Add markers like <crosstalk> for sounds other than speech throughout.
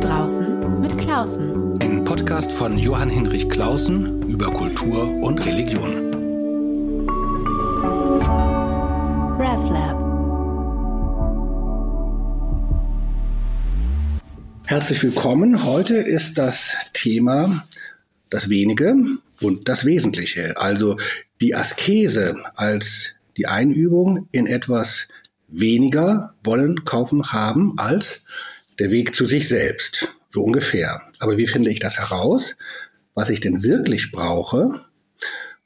draußen mit Klausen. Ein Podcast von Johann Hinrich Klausen über Kultur und Religion. RevLab. Herzlich willkommen. Heute ist das Thema das Wenige und das Wesentliche. Also die Askese als die Einübung in etwas weniger wollen, kaufen, haben als der Weg zu sich selbst. So ungefähr. Aber wie finde ich das heraus? Was ich denn wirklich brauche?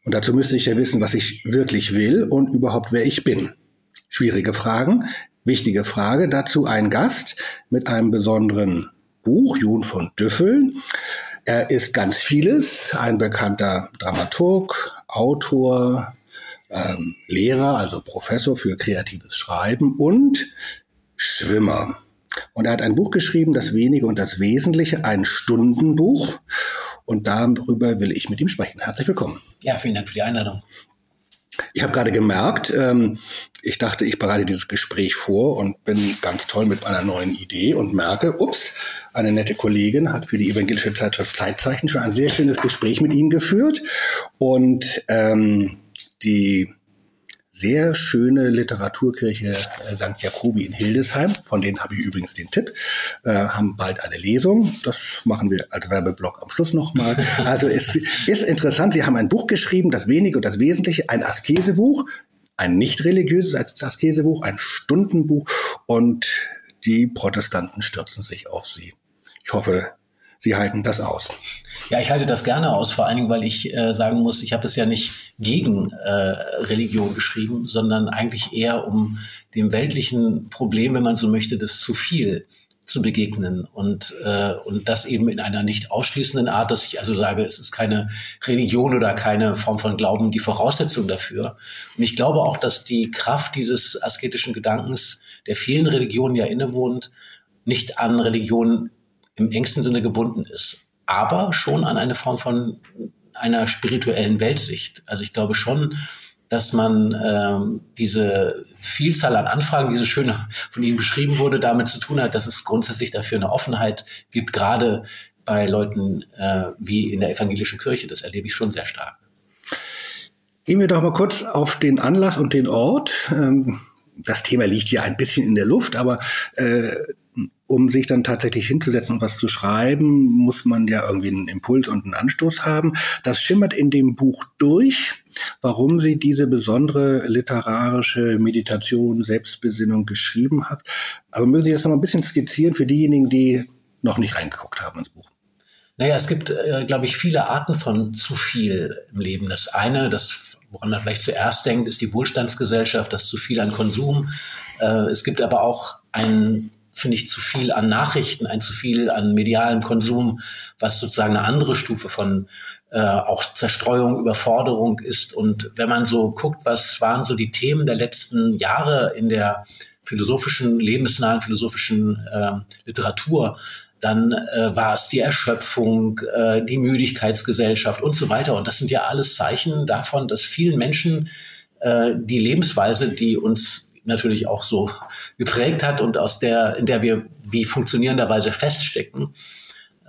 Und dazu müsste ich ja wissen, was ich wirklich will und überhaupt wer ich bin. Schwierige Fragen, wichtige Frage. Dazu ein Gast mit einem besonderen Buch, Jun von Düffel. Er ist ganz vieles, ein bekannter Dramaturg, Autor, ähm, Lehrer, also Professor für kreatives Schreiben und Schwimmer. Und er hat ein Buch geschrieben, Das Wenige und das Wesentliche, ein Stundenbuch. Und darüber will ich mit ihm sprechen. Herzlich willkommen. Ja, vielen Dank für die Einladung. Ich habe gerade gemerkt, ähm, ich dachte, ich bereite dieses Gespräch vor und bin ganz toll mit einer neuen Idee und merke, ups, eine nette Kollegin hat für die evangelische Zeitschrift Zeitzeichen schon ein sehr schönes Gespräch mit Ihnen geführt. Und ähm, die sehr schöne Literaturkirche äh, St. Jakobi in Hildesheim, von denen habe ich übrigens den Tipp, äh, haben bald eine Lesung. Das machen wir als Werbeblock am Schluss nochmal. <laughs> Also es ist interessant, Sie haben ein Buch geschrieben, das Wenige und das Wesentliche, ein Askesebuch, ein nicht religiöses Askesebuch, ein Stundenbuch und die Protestanten stürzen sich auf Sie. Ich hoffe, Sie halten das aus. Ja, ich halte das gerne aus, vor allen Dingen, weil ich äh, sagen muss, ich habe das ja nicht gegen äh, Religion geschrieben, sondern eigentlich eher um dem weltlichen Problem, wenn man so möchte, das zu viel zu begegnen und, äh, und das eben in einer nicht ausschließenden Art, dass ich also sage, es ist keine Religion oder keine Form von Glauben die Voraussetzung dafür. Und ich glaube auch, dass die Kraft dieses asketischen Gedankens, der vielen Religionen ja innewohnt, nicht an Religion im engsten Sinne gebunden ist, aber schon an eine Form von einer spirituellen Weltsicht. Also ich glaube schon, dass man ähm, diese Vielzahl an Anfragen, die so schön von Ihnen beschrieben wurde, damit zu tun hat, dass es grundsätzlich dafür eine Offenheit gibt, gerade bei Leuten äh, wie in der evangelischen Kirche. Das erlebe ich schon sehr stark. Gehen wir doch mal kurz auf den Anlass und den Ort. Ähm, das Thema liegt ja ein bisschen in der Luft, aber äh, um sich dann tatsächlich hinzusetzen und was zu schreiben, muss man ja irgendwie einen Impuls und einen Anstoß haben. Das schimmert in dem Buch durch, warum sie diese besondere literarische Meditation, Selbstbesinnung geschrieben hat. Aber müssen Sie das noch mal ein bisschen skizzieren für diejenigen, die noch nicht reingeguckt haben ins Buch? Naja, es gibt, äh, glaube ich, viele Arten von zu viel im Leben. Das eine, das woran man vielleicht zuerst denkt, ist die Wohlstandsgesellschaft, das zu viel an Konsum. Äh, es gibt aber auch ein finde ich, zu viel an Nachrichten, ein zu viel an medialem Konsum, was sozusagen eine andere Stufe von äh, auch Zerstreuung, Überforderung ist. Und wenn man so guckt, was waren so die Themen der letzten Jahre in der philosophischen, lebensnahen philosophischen äh, Literatur, dann äh, war es die Erschöpfung, äh, die Müdigkeitsgesellschaft und so weiter. Und das sind ja alles Zeichen davon, dass vielen Menschen äh, die Lebensweise, die uns natürlich auch so geprägt hat und aus der, in der wir wie funktionierenderweise feststecken,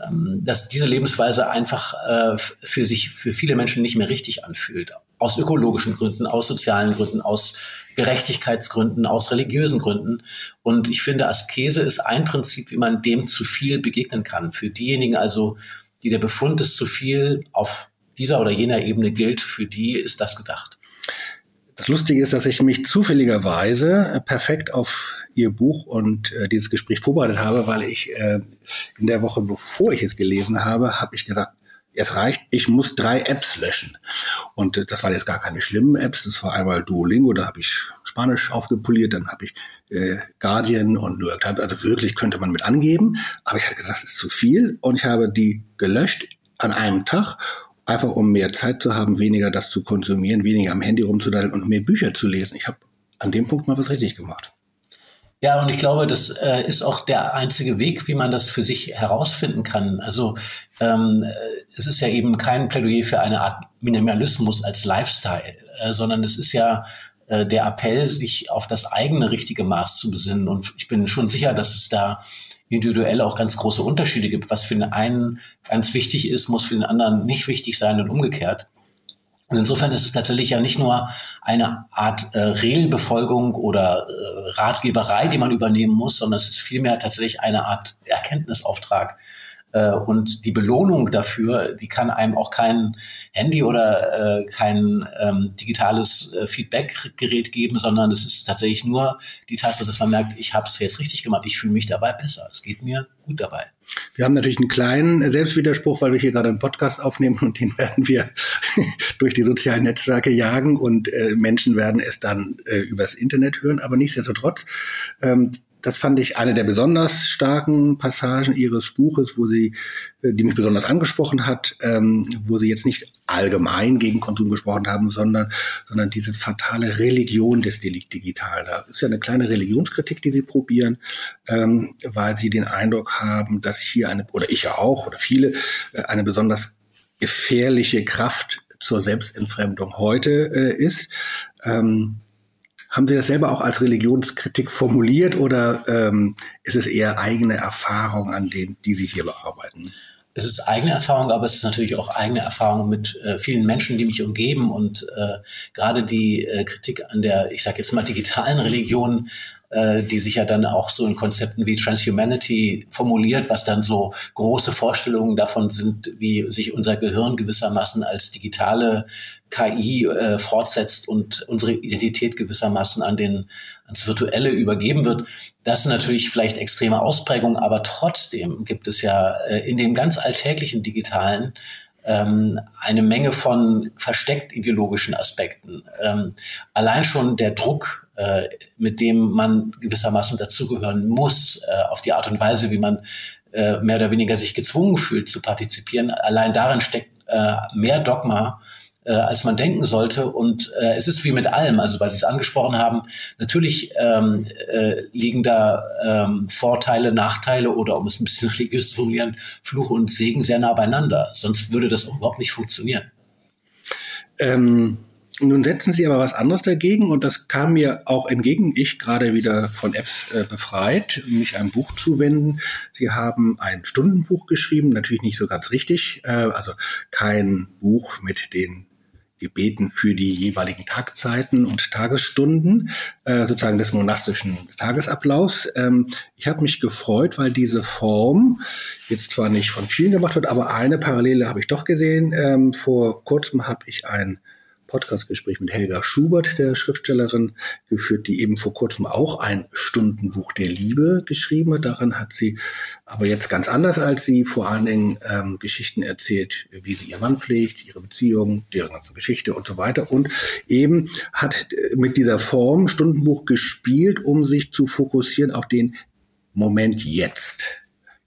ähm, dass diese Lebensweise einfach äh, für sich, für viele Menschen nicht mehr richtig anfühlt. Aus ökologischen Gründen, aus sozialen Gründen, aus Gerechtigkeitsgründen, aus religiösen Gründen. Und ich finde, Askese ist ein Prinzip, wie man dem zu viel begegnen kann. Für diejenigen also, die der Befund des zu viel auf dieser oder jener Ebene gilt, für die ist das gedacht. Das Lustige ist, dass ich mich zufälligerweise perfekt auf Ihr Buch und äh, dieses Gespräch vorbereitet habe, weil ich äh, in der Woche, bevor ich es gelesen habe, habe ich gesagt, es reicht, ich muss drei Apps löschen. Und äh, das waren jetzt gar keine schlimmen Apps. Das war einmal Duolingo, da habe ich Spanisch aufgepoliert, dann habe ich äh, Guardian und New York Times. Also wirklich könnte man mit angeben. Aber ich habe gesagt, das ist zu viel. Und ich habe die gelöscht an einem Tag einfach um mehr Zeit zu haben, weniger das zu konsumieren, weniger am Handy rumzudaddeln und mehr Bücher zu lesen. Ich habe an dem Punkt mal was richtig gemacht. Ja, und ich glaube, das äh, ist auch der einzige Weg, wie man das für sich herausfinden kann. Also ähm, es ist ja eben kein Plädoyer für eine Art Minimalismus als Lifestyle, äh, sondern es ist ja äh, der Appell, sich auf das eigene richtige Maß zu besinnen. Und ich bin schon sicher, dass es da individuell auch ganz große Unterschiede gibt. Was für den einen ganz wichtig ist, muss für den anderen nicht wichtig sein und umgekehrt. Und insofern ist es tatsächlich ja nicht nur eine Art äh, Regelbefolgung oder äh, Ratgeberei, die man übernehmen muss, sondern es ist vielmehr tatsächlich eine Art Erkenntnisauftrag, und die Belohnung dafür, die kann einem auch kein Handy oder äh, kein ähm, digitales äh, Feedbackgerät geben, sondern es ist tatsächlich nur die Tatsache, dass man merkt, ich habe es jetzt richtig gemacht, ich fühle mich dabei besser, es geht mir gut dabei. Wir haben natürlich einen kleinen Selbstwiderspruch, weil wir hier gerade einen Podcast aufnehmen und den werden wir <laughs> durch die sozialen Netzwerke jagen und äh, Menschen werden es dann äh, übers Internet hören. Aber nichtsdestotrotz, ähm, das fand ich eine der besonders starken Passagen ihres Buches, wo sie, äh, die mich besonders angesprochen hat, ähm, wo sie jetzt nicht allgemein gegen Konsum gesprochen haben, sondern, sondern diese fatale Religion des Digitalen. Da ist ja eine kleine Religionskritik, die sie probieren, ähm, weil sie den Eindruck haben, dass hier eine, oder ich ja auch, oder viele, äh, eine besonders gefährliche Kraft zur Selbstentfremdung heute äh, ist. Ähm, haben Sie das selber auch als Religionskritik formuliert oder ähm, ist es eher eigene Erfahrung, an denen die Sie hier bearbeiten? Es ist eigene Erfahrung, aber es ist natürlich auch eigene Erfahrung mit äh, vielen Menschen, die mich umgeben und äh, gerade die äh, Kritik an der, ich sage jetzt mal, digitalen Religion die sich ja dann auch so in Konzepten wie Transhumanity formuliert, was dann so große Vorstellungen davon sind, wie sich unser Gehirn gewissermaßen als digitale KI äh, fortsetzt und unsere Identität gewissermaßen an den ans Virtuelle übergeben wird. Das sind natürlich vielleicht extreme Ausprägungen, aber trotzdem gibt es ja äh, in dem ganz alltäglichen Digitalen ähm, eine Menge von versteckt ideologischen Aspekten. Ähm, allein schon der Druck, äh, mit dem man gewissermaßen dazugehören muss, äh, auf die Art und Weise, wie man äh, mehr oder weniger sich gezwungen fühlt zu partizipieren, allein darin steckt äh, mehr Dogma äh, als man denken sollte. Und äh, es ist wie mit allem, also weil Sie es angesprochen haben, natürlich ähm, äh, liegen da ähm, Vorteile, Nachteile oder um es ein bisschen <laughs> religiös zu formulieren, Fluch und Segen sehr nah beieinander. Sonst würde das überhaupt nicht funktionieren. Ähm nun setzen Sie aber was anderes dagegen und das kam mir auch entgegen. Ich gerade wieder von Apps äh, befreit, mich einem Buch zuwenden. Sie haben ein Stundenbuch geschrieben, natürlich nicht so ganz richtig, äh, also kein Buch mit den gebeten für die jeweiligen Tagzeiten und Tagesstunden, äh, sozusagen des monastischen Tagesablaufs. Ähm, ich habe mich gefreut, weil diese Form jetzt zwar nicht von vielen gemacht wird, aber eine Parallele habe ich doch gesehen. Ähm, vor kurzem habe ich ein Podcastgespräch mit Helga Schubert, der Schriftstellerin, geführt, die eben vor kurzem auch ein Stundenbuch der Liebe geschrieben hat. Daran hat sie aber jetzt ganz anders als sie vor allen Dingen ähm, Geschichten erzählt, wie sie ihren Mann pflegt, ihre Beziehung, deren ganze Geschichte und so weiter. Und eben hat äh, mit dieser Form Stundenbuch gespielt, um sich zu fokussieren auf den Moment jetzt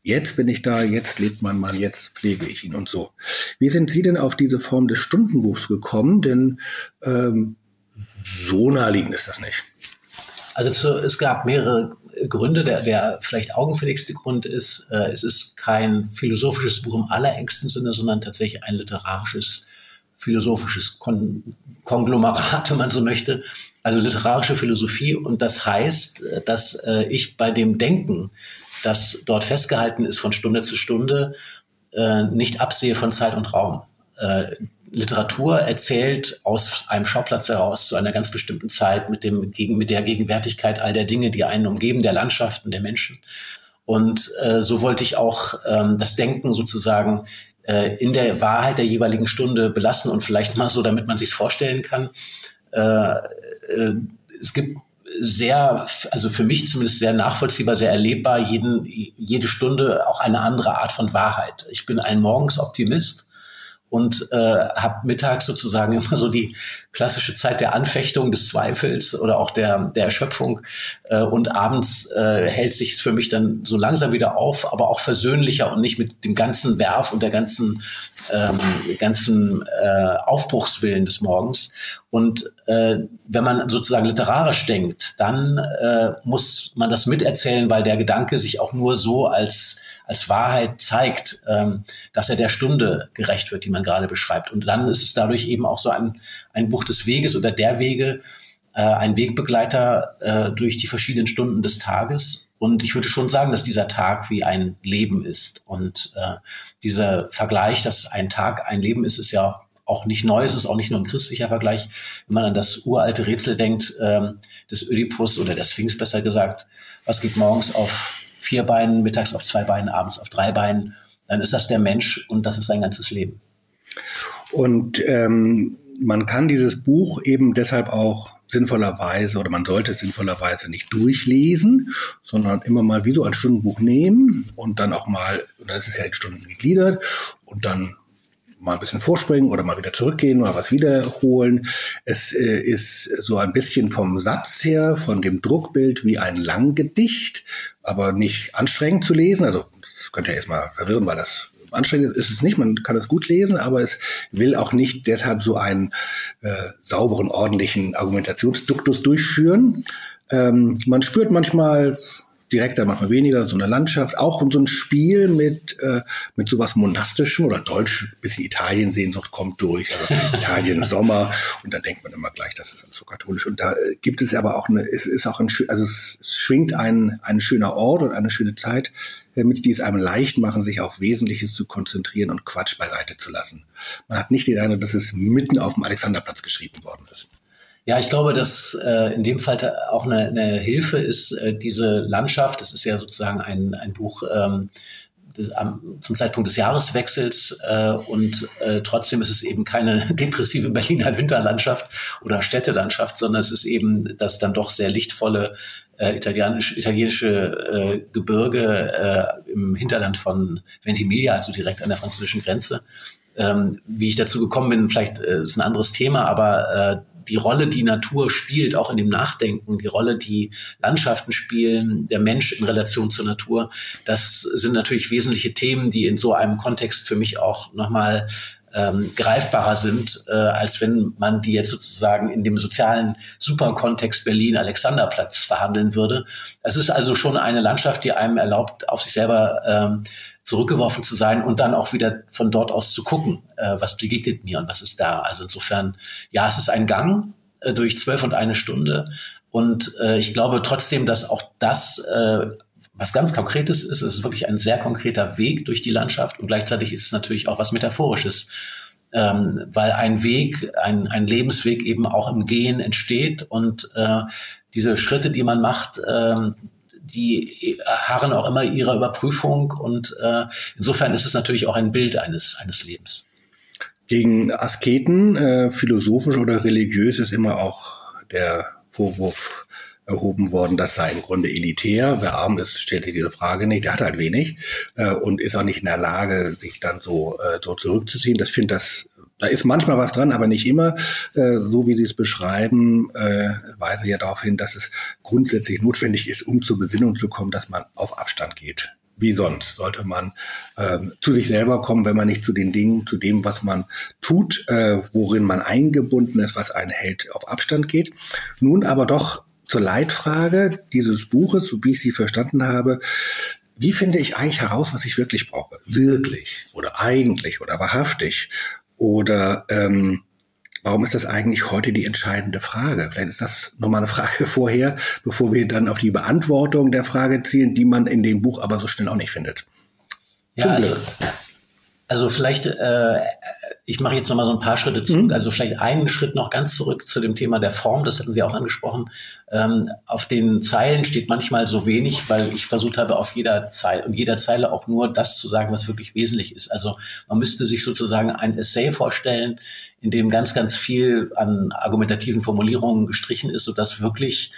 Jetzt bin ich da, jetzt lebt mein Mann, jetzt pflege ich ihn und so. Wie sind Sie denn auf diese Form des Stundenbuchs gekommen? Denn ähm, so naheliegend ist das nicht. Also zu, es gab mehrere Gründe. Der, der vielleicht augenfälligste Grund ist, äh, es ist kein philosophisches Buch im allerengsten Sinne, sondern tatsächlich ein literarisches, philosophisches Kon Konglomerat, wenn man so möchte. Also literarische Philosophie. Und das heißt, äh, dass äh, ich bei dem Denken das dort festgehalten ist von Stunde zu Stunde, äh, nicht absehe von Zeit und Raum. Äh, Literatur erzählt aus einem Schauplatz heraus zu einer ganz bestimmten Zeit mit, dem, mit der Gegenwärtigkeit all der Dinge, die einen umgeben, der Landschaften, der Menschen. Und äh, so wollte ich auch ähm, das Denken sozusagen äh, in der Wahrheit der jeweiligen Stunde belassen und vielleicht mal so, damit man sich vorstellen kann. Äh, äh, es gibt sehr, also für mich zumindest sehr nachvollziehbar, sehr erlebbar, jeden, jede Stunde auch eine andere Art von Wahrheit. Ich bin ein Morgensoptimist und äh, habe mittags sozusagen <laughs> immer so die klassische Zeit der Anfechtung, des Zweifels oder auch der, der Erschöpfung. Äh, und abends äh, hält sich für mich dann so langsam wieder auf, aber auch versöhnlicher und nicht mit dem ganzen Werf und der ganzen ähm, ganzen äh, Aufbruchswillen des Morgens. Und äh, wenn man sozusagen literarisch denkt, dann äh, muss man das miterzählen, weil der Gedanke sich auch nur so als, als Wahrheit zeigt, ähm, dass er der Stunde gerecht wird, die man gerade beschreibt. Und dann ist es dadurch eben auch so ein, ein Buch des Weges oder der Wege, äh, ein Wegbegleiter äh, durch die verschiedenen Stunden des Tages. Und ich würde schon sagen, dass dieser Tag wie ein Leben ist. Und äh, dieser Vergleich, dass ein Tag ein Leben ist, ist ja auch nicht neu, es ist auch nicht nur ein christlicher Vergleich. Wenn man an das uralte Rätsel denkt, ähm, des Ödipus oder der Sphinx besser gesagt, was geht morgens auf vier Beinen, mittags auf zwei Beinen, abends auf drei Beinen, dann ist das der Mensch und das ist sein ganzes Leben. Und ähm, man kann dieses Buch eben deshalb auch sinnvollerweise oder man sollte es sinnvollerweise nicht durchlesen, sondern immer mal wie so ein Stundenbuch nehmen und dann auch mal, und dann ist es ja in Stunden gegliedert und dann mal ein bisschen vorspringen oder mal wieder zurückgehen, mal was wiederholen. Es äh, ist so ein bisschen vom Satz her, von dem Druckbild wie ein Langgedicht, aber nicht anstrengend zu lesen. Also das könnte ja erstmal verwirren, weil das anstrengend ist es nicht, man kann es gut lesen, aber es will auch nicht deshalb so einen äh, sauberen, ordentlichen Argumentationsduktus durchführen. Ähm, man spürt manchmal direkter, manchmal weniger, so eine Landschaft, auch so ein Spiel mit, äh, mit sowas Monastischem oder Deutsch, bisschen Italien-Sehnsucht kommt durch, also <laughs> Italien Sommer und dann denkt man immer gleich, das ist alles so katholisch. Und da äh, gibt es aber auch eine, es ist auch ein, also es schwingt ein, ein schöner Ort und eine schöne Zeit damit die es einem leicht machen, sich auf Wesentliches zu konzentrieren und Quatsch beiseite zu lassen. Man hat nicht den Eindruck, dass es mitten auf dem Alexanderplatz geschrieben worden ist. Ja, ich glaube, dass äh, in dem Fall auch eine, eine Hilfe ist, äh, diese Landschaft, das ist ja sozusagen ein, ein Buch ähm, des, am, zum Zeitpunkt des Jahreswechsels äh, und äh, trotzdem ist es eben keine <laughs> depressive Berliner Winterlandschaft oder Städtelandschaft, sondern es ist eben das dann doch sehr lichtvolle äh, italienisch, italienische äh, Gebirge äh, im Hinterland von Ventimiglia, also direkt an der französischen Grenze. Ähm, wie ich dazu gekommen bin, vielleicht äh, ist ein anderes Thema, aber äh, die Rolle, die Natur spielt, auch in dem Nachdenken, die Rolle, die Landschaften spielen, der Mensch in Relation zur Natur, das sind natürlich wesentliche Themen, die in so einem Kontext für mich auch nochmal ähm, greifbarer sind, äh, als wenn man die jetzt sozusagen in dem sozialen Superkontext Berlin-Alexanderplatz verhandeln würde. Es ist also schon eine Landschaft, die einem erlaubt, auf sich selber ähm, zurückgeworfen zu sein und dann auch wieder von dort aus zu gucken, äh, was begegnet mir und was ist da. Also insofern, ja, es ist ein Gang äh, durch zwölf und eine Stunde. Und äh, ich glaube trotzdem, dass auch das äh, was ganz Konkretes ist. Es ist wirklich ein sehr konkreter Weg durch die Landschaft und gleichzeitig ist es natürlich auch was Metaphorisches. Ähm, weil ein Weg, ein, ein Lebensweg eben auch im Gehen entsteht und äh, diese Schritte, die man macht, äh, die harren auch immer ihrer Überprüfung und äh, insofern ist es natürlich auch ein Bild eines, eines Lebens. Gegen Asketen, äh, philosophisch oder religiös, ist immer auch der Vorwurf erhoben worden, das sei im Grunde elitär. Wer arm ist, stellt sich diese Frage nicht. Der hat halt wenig äh, und ist auch nicht in der Lage, sich dann so, äh, so zurückzuziehen. Das finde das da ist manchmal was dran, aber nicht immer. Äh, so wie Sie es beschreiben, äh, weise ja darauf hin, dass es grundsätzlich notwendig ist, um zur Besinnung zu kommen, dass man auf Abstand geht. Wie sonst sollte man äh, zu sich selber kommen, wenn man nicht zu den Dingen, zu dem, was man tut, äh, worin man eingebunden ist, was einen hält, auf Abstand geht. Nun aber doch zur Leitfrage dieses Buches, so wie ich sie verstanden habe, wie finde ich eigentlich heraus, was ich wirklich brauche? Wirklich oder eigentlich oder wahrhaftig? Oder ähm, warum ist das eigentlich heute die entscheidende Frage? Vielleicht ist das nochmal eine Frage <laughs> vorher, bevor wir dann auf die Beantwortung der Frage zielen, die man in dem Buch aber so schnell auch nicht findet. Ja, also, also vielleicht äh, ich mache jetzt noch mal so ein paar Schritte zurück. Mhm. Also vielleicht einen Schritt noch ganz zurück zu dem Thema der Form. Das hatten Sie auch angesprochen. Ähm, auf den Zeilen steht manchmal so wenig, weil ich versucht habe, auf jeder Zeile und jeder Zeile auch nur das zu sagen, was wirklich wesentlich ist. Also man müsste sich sozusagen ein Essay vorstellen, in dem ganz, ganz viel an argumentativen Formulierungen gestrichen ist, sodass wirklich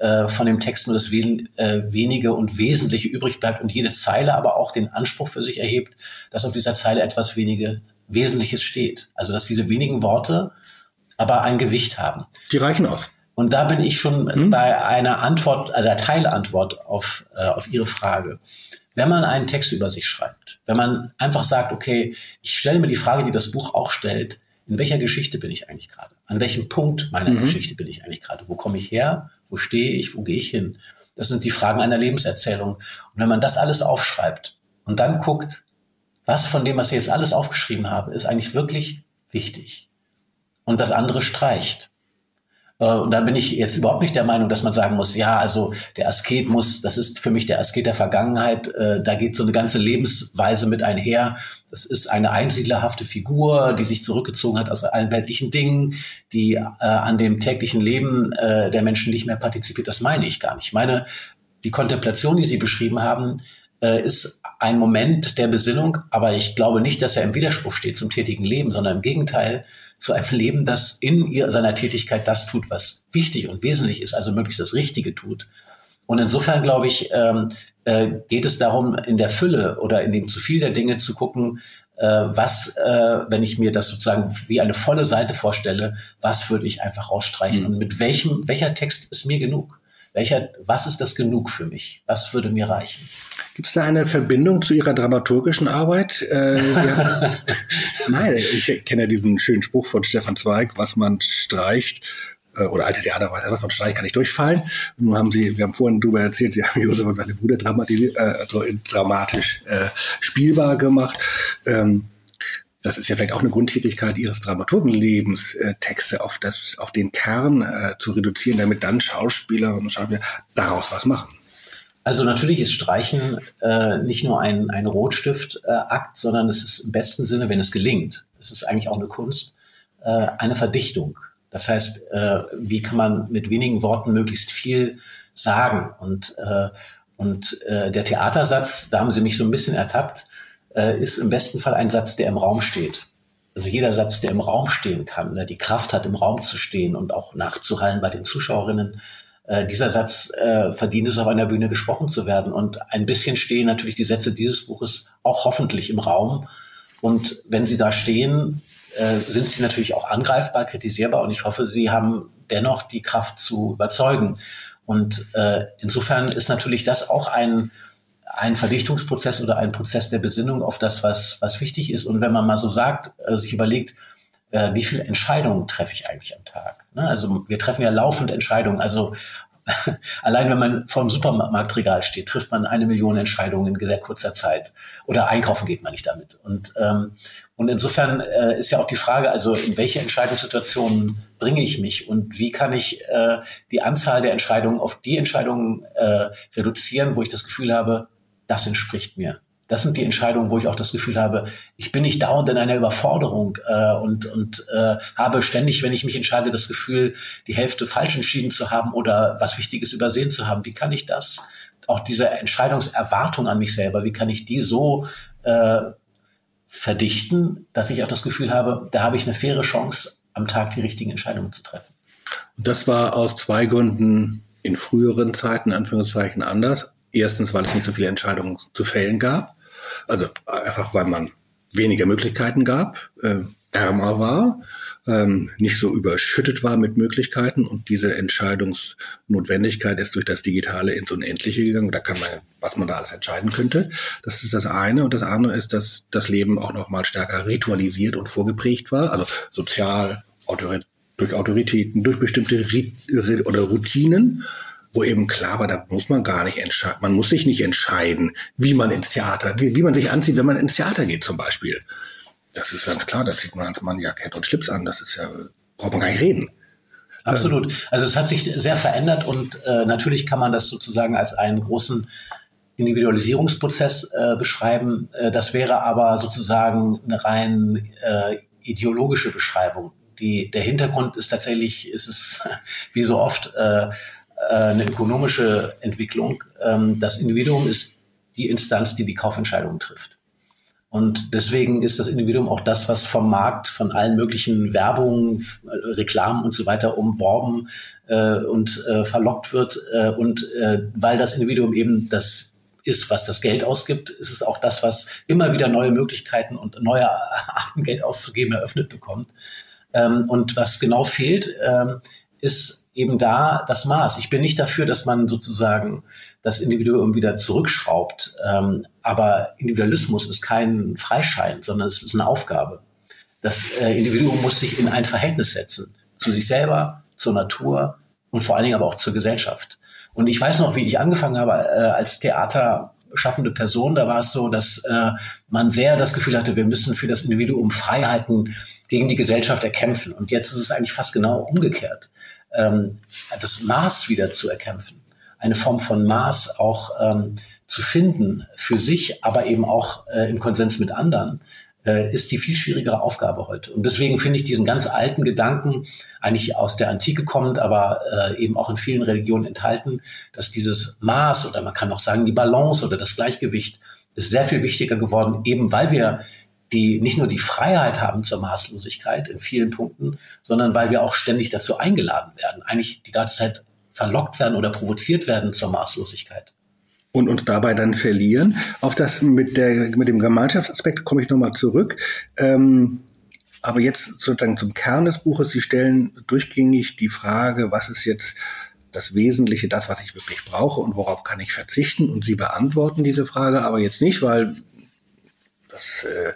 äh, von dem Text nur das wen, äh, wenige und wesentliche übrig bleibt und jede Zeile aber auch den Anspruch für sich erhebt, dass auf dieser Zeile etwas wenige Wesentliches steht. Also dass diese wenigen Worte aber ein Gewicht haben. Die reichen aus. Und da bin ich schon hm? bei einer Antwort, also einer Teilantwort auf, äh, auf Ihre Frage. Wenn man einen Text über sich schreibt, wenn man einfach sagt, okay, ich stelle mir die Frage, die das Buch auch stellt, in welcher Geschichte bin ich eigentlich gerade? An welchem Punkt meiner mhm. Geschichte bin ich eigentlich gerade? Wo komme ich her? Wo stehe ich? Wo gehe ich hin? Das sind die Fragen einer Lebenserzählung. Und wenn man das alles aufschreibt und dann guckt, was von dem, was ich jetzt alles aufgeschrieben habe, ist eigentlich wirklich wichtig. Und das andere streicht. Äh, und da bin ich jetzt überhaupt nicht der Meinung, dass man sagen muss, ja, also der Asket muss, das ist für mich der Asket der Vergangenheit, äh, da geht so eine ganze Lebensweise mit einher. Das ist eine einsiedlerhafte Figur, die sich zurückgezogen hat aus allen weltlichen Dingen, die äh, an dem täglichen Leben äh, der Menschen nicht mehr partizipiert. Das meine ich gar nicht. Ich meine, die Kontemplation, die Sie beschrieben haben, äh, ist ein Moment der Besinnung, aber ich glaube nicht, dass er im Widerspruch steht zum tätigen Leben, sondern im Gegenteil zu einem Leben, das in ihr, seiner Tätigkeit das tut, was wichtig und wesentlich ist, also möglichst das Richtige tut. Und insofern glaube ich, ähm, äh, geht es darum, in der Fülle oder in dem zu viel der Dinge zu gucken, äh, was, äh, wenn ich mir das sozusagen wie eine volle Seite vorstelle, was würde ich einfach rausstreichen mhm. und mit welchem, welcher Text ist mir genug? Welcher, was ist das genug für mich? Was würde mir reichen? Gibt es da eine Verbindung zu Ihrer dramaturgischen Arbeit? Äh, ja. <laughs> Nein, ich kenne ja diesen schönen Spruch von Stefan Zweig, was man streicht, äh, oder alte Theaterweise, was man streicht, kann nicht durchfallen. Nun haben Sie, wir haben vorhin darüber erzählt, Sie haben <laughs> Josef und seine Brüder dramatisch, äh, dramatisch äh, spielbar gemacht. Ähm, das ist ja vielleicht auch eine Grundtätigkeit Ihres Dramaturgenlebens, äh, Texte auf, das, auf den Kern äh, zu reduzieren, damit dann Schauspielerinnen und Schauspieler daraus was machen. Also natürlich ist Streichen äh, nicht nur ein, ein Rotstiftakt, äh, sondern es ist im besten Sinne, wenn es gelingt, es ist eigentlich auch eine Kunst, äh, eine Verdichtung. Das heißt, äh, wie kann man mit wenigen Worten möglichst viel sagen? Und, äh, und äh, der Theatersatz, da haben Sie mich so ein bisschen ertappt, äh, ist im besten Fall ein Satz, der im Raum steht. Also jeder Satz, der im Raum stehen kann, der die Kraft hat, im Raum zu stehen und auch nachzuhallen bei den Zuschauerinnen, äh, dieser Satz äh, verdient es, auf einer Bühne gesprochen zu werden. Und ein bisschen stehen natürlich die Sätze dieses Buches auch hoffentlich im Raum. Und wenn sie da stehen, äh, sind sie natürlich auch angreifbar, kritisierbar. Und ich hoffe, sie haben dennoch die Kraft zu überzeugen. Und äh, insofern ist natürlich das auch ein ein Verdichtungsprozess oder ein Prozess der Besinnung auf das, was, was wichtig ist. Und wenn man mal so sagt, äh, sich überlegt, äh, wie viele Entscheidungen treffe ich eigentlich am Tag? Ne? Also wir treffen ja laufend Entscheidungen. Also <laughs> allein wenn man vor dem Supermarktregal steht, trifft man eine Million Entscheidungen in sehr kurzer Zeit. Oder einkaufen geht man nicht damit. Und, ähm, und insofern äh, ist ja auch die Frage, also in welche Entscheidungssituationen bringe ich mich und wie kann ich äh, die Anzahl der Entscheidungen auf die Entscheidungen äh, reduzieren, wo ich das Gefühl habe, das entspricht mir. Das sind die Entscheidungen, wo ich auch das Gefühl habe, ich bin nicht dauernd in einer Überforderung äh, und, und äh, habe ständig, wenn ich mich entscheide, das Gefühl, die Hälfte falsch entschieden zu haben oder was Wichtiges übersehen zu haben. Wie kann ich das, auch diese Entscheidungserwartung an mich selber, wie kann ich die so äh, verdichten, dass ich auch das Gefühl habe, da habe ich eine faire Chance, am Tag die richtigen Entscheidungen zu treffen. Und das war aus zwei Gründen in früheren Zeiten, Anführungszeichen, anders. Erstens, weil es nicht so viele Entscheidungen zu fällen gab. Also einfach, weil man weniger Möglichkeiten gab, äh, ärmer war, ähm, nicht so überschüttet war mit Möglichkeiten und diese Entscheidungsnotwendigkeit ist durch das Digitale ins Unendliche gegangen. Da kann man, was man da alles entscheiden könnte. Das ist das eine. Und das andere ist, dass das Leben auch noch mal stärker ritualisiert und vorgeprägt war, also sozial, durch Autoritäten, durch bestimmte Rit oder Routinen wo eben klar war, da muss man gar nicht entscheiden, man muss sich nicht entscheiden, wie man ins Theater, wie, wie man sich anzieht, wenn man ins Theater geht zum Beispiel. Das ist ganz klar, da zieht man als Mann Jackett und Schlips an, das ist ja, braucht man gar nicht reden. Absolut. Also es hat sich sehr verändert und äh, natürlich kann man das sozusagen als einen großen Individualisierungsprozess äh, beschreiben. Äh, das wäre aber sozusagen eine rein äh, ideologische Beschreibung. Die, der Hintergrund ist tatsächlich, ist es <laughs> wie so oft äh, eine ökonomische Entwicklung. Ähm, das Individuum ist die Instanz, die die Kaufentscheidungen trifft. Und deswegen ist das Individuum auch das, was vom Markt, von allen möglichen Werbungen, Reklamen und so weiter umworben äh, und äh, verlockt wird. Äh, und äh, weil das Individuum eben das ist, was das Geld ausgibt, ist es auch das, was immer wieder neue Möglichkeiten und neue Arten, Geld auszugeben, eröffnet bekommt. Ähm, und was genau fehlt, ähm, ist eben da das Maß. Ich bin nicht dafür, dass man sozusagen das Individuum wieder zurückschraubt. Ähm, aber Individualismus ist kein Freischein, sondern es ist eine Aufgabe. Das äh, Individuum muss sich in ein Verhältnis setzen zu sich selber, zur Natur und vor allen Dingen aber auch zur Gesellschaft. Und ich weiß noch, wie ich angefangen habe äh, als Theaterschaffende Person. Da war es so, dass äh, man sehr das Gefühl hatte, wir müssen für das Individuum Freiheiten gegen die Gesellschaft erkämpfen. Und jetzt ist es eigentlich fast genau umgekehrt. Ähm, das Maß wieder zu erkämpfen, eine Form von Maß auch ähm, zu finden für sich, aber eben auch äh, im Konsens mit anderen, äh, ist die viel schwierigere Aufgabe heute. Und deswegen finde ich diesen ganz alten Gedanken, eigentlich aus der Antike kommend, aber äh, eben auch in vielen Religionen enthalten, dass dieses Maß oder man kann auch sagen die Balance oder das Gleichgewicht ist sehr viel wichtiger geworden, eben weil wir die nicht nur die Freiheit haben zur Maßlosigkeit in vielen Punkten, sondern weil wir auch ständig dazu eingeladen werden, eigentlich die ganze Zeit verlockt werden oder provoziert werden zur Maßlosigkeit. Und uns dabei dann verlieren. Auf das mit, der, mit dem Gemeinschaftsaspekt komme ich nochmal zurück. Ähm, aber jetzt sozusagen zum Kern des Buches. Sie stellen durchgängig die Frage, was ist jetzt das Wesentliche, das, was ich wirklich brauche und worauf kann ich verzichten? Und Sie beantworten diese Frage aber jetzt nicht, weil das äh,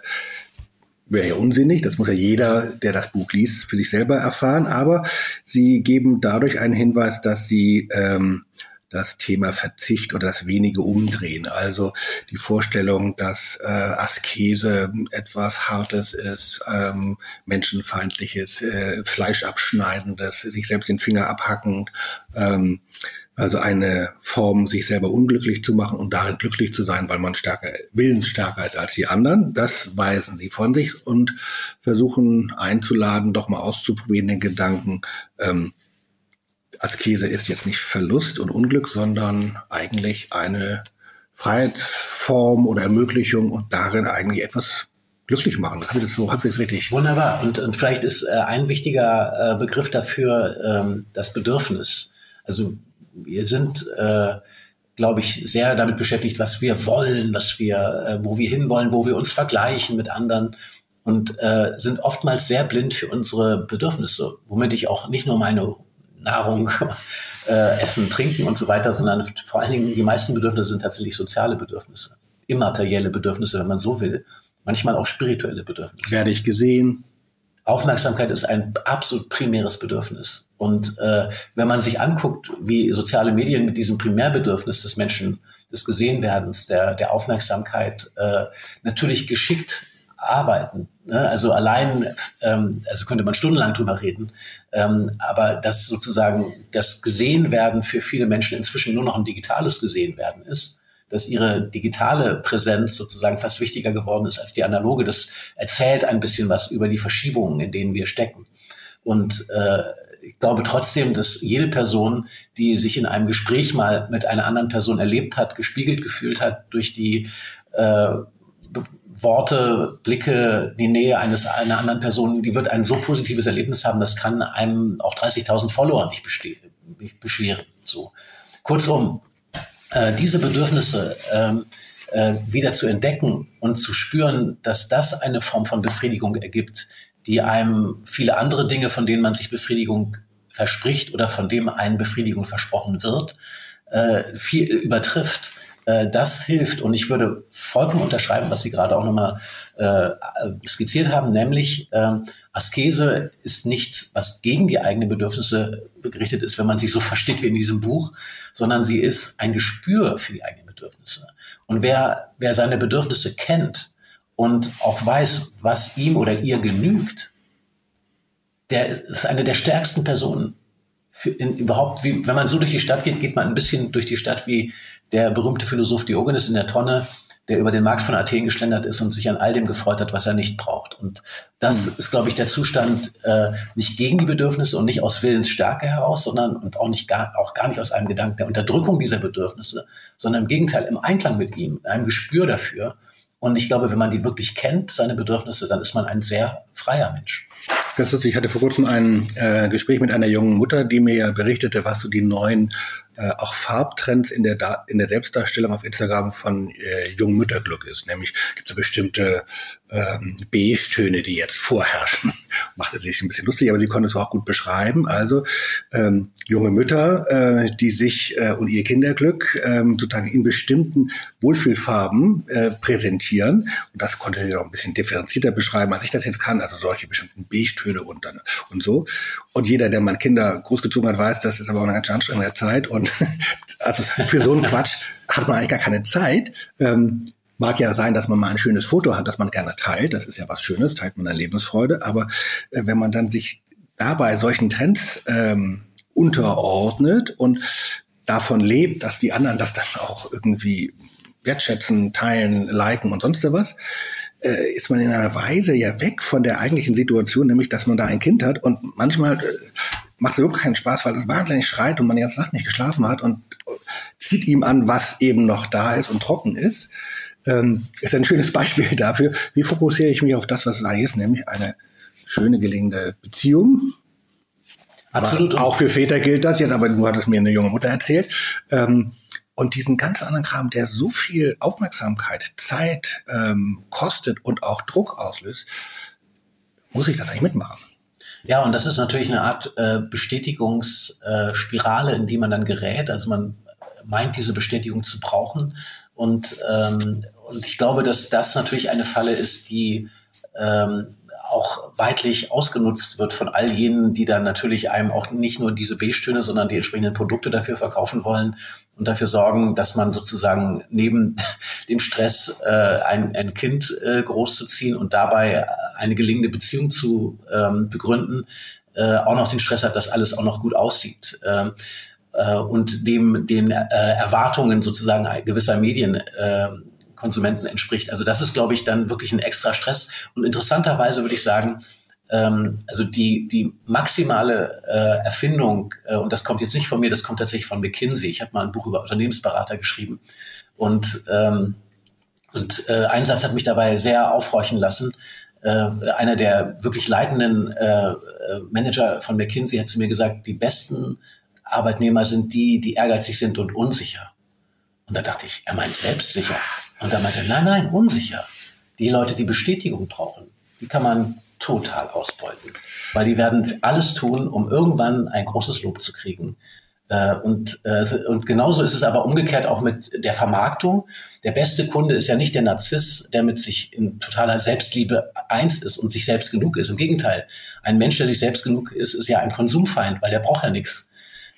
wäre ja unsinnig. Das muss ja jeder, der das Buch liest, für sich selber erfahren. Aber Sie geben dadurch einen Hinweis, dass Sie ähm, das Thema Verzicht oder das wenige umdrehen. Also die Vorstellung, dass äh, Askese etwas Hartes ist, ähm, menschenfeindliches, äh, Fleischabschneidendes, sich selbst den Finger abhacken, ähm, also eine Form, sich selber unglücklich zu machen und darin glücklich zu sein, weil man stärker, willensstärker ist als die anderen. Das weisen sie von sich und versuchen einzuladen, doch mal auszuprobieren, den Gedanken, ähm, Askese ist jetzt nicht Verlust und Unglück, sondern eigentlich eine Freiheitsform oder Ermöglichung und darin eigentlich etwas glücklich machen. Habe ich das so halbwegs richtig? Wunderbar. Und, und vielleicht ist äh, ein wichtiger äh, Begriff dafür ähm, das Bedürfnis. Also wir sind, äh, glaube ich, sehr damit beschäftigt, was wir wollen, was wir, äh, wo wir hinwollen, wo wir uns vergleichen mit anderen und äh, sind oftmals sehr blind für unsere Bedürfnisse, womit ich auch nicht nur meine Nahrung, <laughs> äh, Essen, Trinken und so weiter, sondern vor allen Dingen die meisten Bedürfnisse sind tatsächlich soziale Bedürfnisse, immaterielle Bedürfnisse, wenn man so will, manchmal auch spirituelle Bedürfnisse. Werde ich gesehen? Aufmerksamkeit ist ein absolut primäres Bedürfnis. Und äh, wenn man sich anguckt, wie soziale Medien mit diesem Primärbedürfnis des Menschen, des Gesehenwerdens, der, der Aufmerksamkeit äh, natürlich geschickt arbeiten. Ne? Also allein, ähm, also könnte man stundenlang drüber reden, ähm, aber dass sozusagen das Gesehenwerden für viele Menschen inzwischen nur noch ein digitales Gesehenwerden ist, dass ihre digitale Präsenz sozusagen fast wichtiger geworden ist als die analoge. Das erzählt ein bisschen was über die Verschiebungen, in denen wir stecken. Und äh, ich glaube trotzdem, dass jede Person, die sich in einem Gespräch mal mit einer anderen Person erlebt hat, gespiegelt gefühlt hat durch die äh, Worte, Blicke, die Nähe eines einer anderen Person, die wird ein so positives Erlebnis haben, das kann einem auch 30.000 Follower nicht, nicht bescheren. So. Kurzum, äh, diese Bedürfnisse ähm, äh, wieder zu entdecken und zu spüren, dass das eine Form von Befriedigung ergibt, die einem viele andere Dinge, von denen man sich Befriedigung verspricht oder von dem einen Befriedigung versprochen wird, äh, viel übertrifft. Äh, das hilft und ich würde vollkommen unterschreiben, was Sie gerade auch nochmal äh, skizziert haben, nämlich äh, Askese ist nichts, was gegen die eigenen Bedürfnisse gerichtet ist, wenn man sich so versteht wie in diesem Buch, sondern sie ist ein Gespür für die eigenen Bedürfnisse. Und wer, wer seine Bedürfnisse kennt und auch weiß, was ihm oder ihr genügt, der ist eine der stärksten Personen in, überhaupt, wie, wenn man so durch die Stadt geht, geht man ein bisschen durch die Stadt wie der berühmte Philosoph Diogenes in der Tonne, der über den Markt von Athen geschlendert ist und sich an all dem gefreut hat, was er nicht braucht. Und das mhm. ist, glaube ich, der Zustand äh, nicht gegen die Bedürfnisse und nicht aus Willensstärke heraus, sondern und auch nicht gar, auch gar nicht aus einem Gedanken der Unterdrückung dieser Bedürfnisse, sondern im Gegenteil im Einklang mit ihm, einem Gespür dafür. Und ich glaube, wenn man die wirklich kennt, seine Bedürfnisse, dann ist man ein sehr freier Mensch. Das ist, ich hatte vor kurzem ein äh, Gespräch mit einer jungen Mutter, die mir berichtete, was so die neuen äh, auch Farbtrends in der, in der Selbstdarstellung auf Instagram von äh, jungen Mütterglück ist. Nämlich gibt es bestimmte ähm, Beige-Töne, die jetzt vorherrschen. <laughs> Machte sich ein bisschen lustig, aber sie konnte es auch gut beschreiben. Also ähm, junge Mütter, äh, die sich äh, und ihr Kinderglück ähm, sozusagen in bestimmten Wohlfühlfarben äh, präsentieren. Und das konnte sie auch ein bisschen differenzierter beschreiben, als ich das jetzt kann. Also solche bestimmten Beige-Töne und, dann, und so. Und jeder, der mal Kinder großgezogen hat, weiß, das ist aber auch eine ganz anstrengende Zeit. Und <laughs> also für so einen Quatsch hat man eigentlich gar keine Zeit. Ähm, Mag ja sein, dass man mal ein schönes Foto hat, das man gerne teilt. Das ist ja was Schönes, teilt man eine Lebensfreude. Aber äh, wenn man dann sich dabei solchen Trends ähm, unterordnet und davon lebt, dass die anderen das dann auch irgendwie wertschätzen, teilen, liken und sonst was, äh, ist man in einer Weise ja weg von der eigentlichen Situation, nämlich dass man da ein Kind hat und manchmal äh, macht es überhaupt keinen Spaß, weil es wahnsinnig schreit und man die ganze Nacht nicht geschlafen hat und zieht ihm an, was eben noch da ist und trocken ist. Ähm, ist ein schönes Beispiel <laughs> dafür, wie fokussiere ich mich auf das, was eigentlich ist, nämlich eine schöne gelingende Beziehung. Absolut. Aber auch für Väter gilt das jetzt, aber du hattest mir eine junge Mutter erzählt. Ähm, und diesen ganz anderen Kram, der so viel Aufmerksamkeit, Zeit ähm, kostet und auch Druck auslöst, muss ich das eigentlich mitmachen? Ja, und das ist natürlich eine Art äh, Bestätigungsspirale, äh, in die man dann gerät. Also man meint, diese Bestätigung zu brauchen. Und, ähm, und ich glaube, dass das natürlich eine Falle ist, die ähm, auch weitlich ausgenutzt wird von all jenen, die dann natürlich einem auch nicht nur diese B-Stöhne, sondern die entsprechenden Produkte dafür verkaufen wollen und dafür sorgen, dass man sozusagen neben <laughs> dem Stress äh, ein, ein Kind äh, großzuziehen und dabei eine gelingende Beziehung zu ähm, begründen, äh, auch noch den Stress hat, dass alles auch noch gut aussieht. Ähm, äh, und dem den äh, Erwartungen sozusagen gewisser Medien äh, Konsumenten entspricht. Also das ist, glaube ich, dann wirklich ein extra Stress. Und interessanterweise würde ich sagen, ähm, also die, die maximale äh, Erfindung, äh, und das kommt jetzt nicht von mir, das kommt tatsächlich von McKinsey. Ich habe mal ein Buch über Unternehmensberater geschrieben. Und, ähm, und äh, ein Satz hat mich dabei sehr aufhorchen lassen. Äh, einer der wirklich leitenden äh, äh Manager von McKinsey hat zu mir gesagt, die besten Arbeitnehmer sind die, die ehrgeizig sind und unsicher. Und da dachte ich, er meint selbstsicher. Und da meinte er, nein, nein, unsicher. Die Leute, die Bestätigung brauchen, die kann man total ausbeuten. Weil die werden alles tun, um irgendwann ein großes Lob zu kriegen. Äh, und, äh, und genauso ist es aber umgekehrt auch mit der Vermarktung. Der beste Kunde ist ja nicht der Narziss, der mit sich in totaler Selbstliebe eins ist und sich selbst genug ist. Im Gegenteil, ein Mensch, der sich selbst genug ist, ist ja ein Konsumfeind, weil der braucht ja nichts.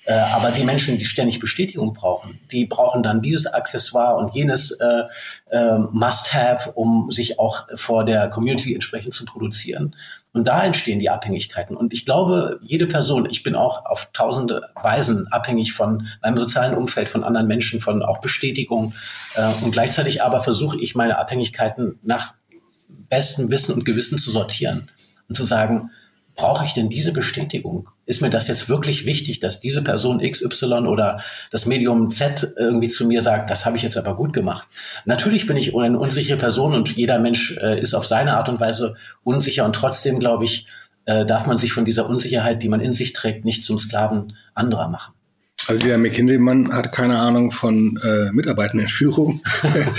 Äh, aber die Menschen, die ständig Bestätigung brauchen, die brauchen dann dieses Accessoire und jenes äh, äh, Must-Have, um sich auch vor der Community entsprechend zu produzieren. Und da entstehen die Abhängigkeiten. Und ich glaube, jede Person, ich bin auch auf tausende Weisen abhängig von meinem sozialen Umfeld, von anderen Menschen, von auch Bestätigung. Äh, und gleichzeitig aber versuche ich meine Abhängigkeiten nach bestem Wissen und Gewissen zu sortieren und zu sagen, brauche ich denn diese Bestätigung? Ist mir das jetzt wirklich wichtig, dass diese Person XY oder das Medium Z irgendwie zu mir sagt, das habe ich jetzt aber gut gemacht? Natürlich bin ich eine unsichere Person und jeder Mensch äh, ist auf seine Art und Weise unsicher und trotzdem, glaube ich, äh, darf man sich von dieser Unsicherheit, die man in sich trägt, nicht zum Sklaven anderer machen. Also der McKinsey-Mann hat keine Ahnung von äh, Mitarbeitendenführung.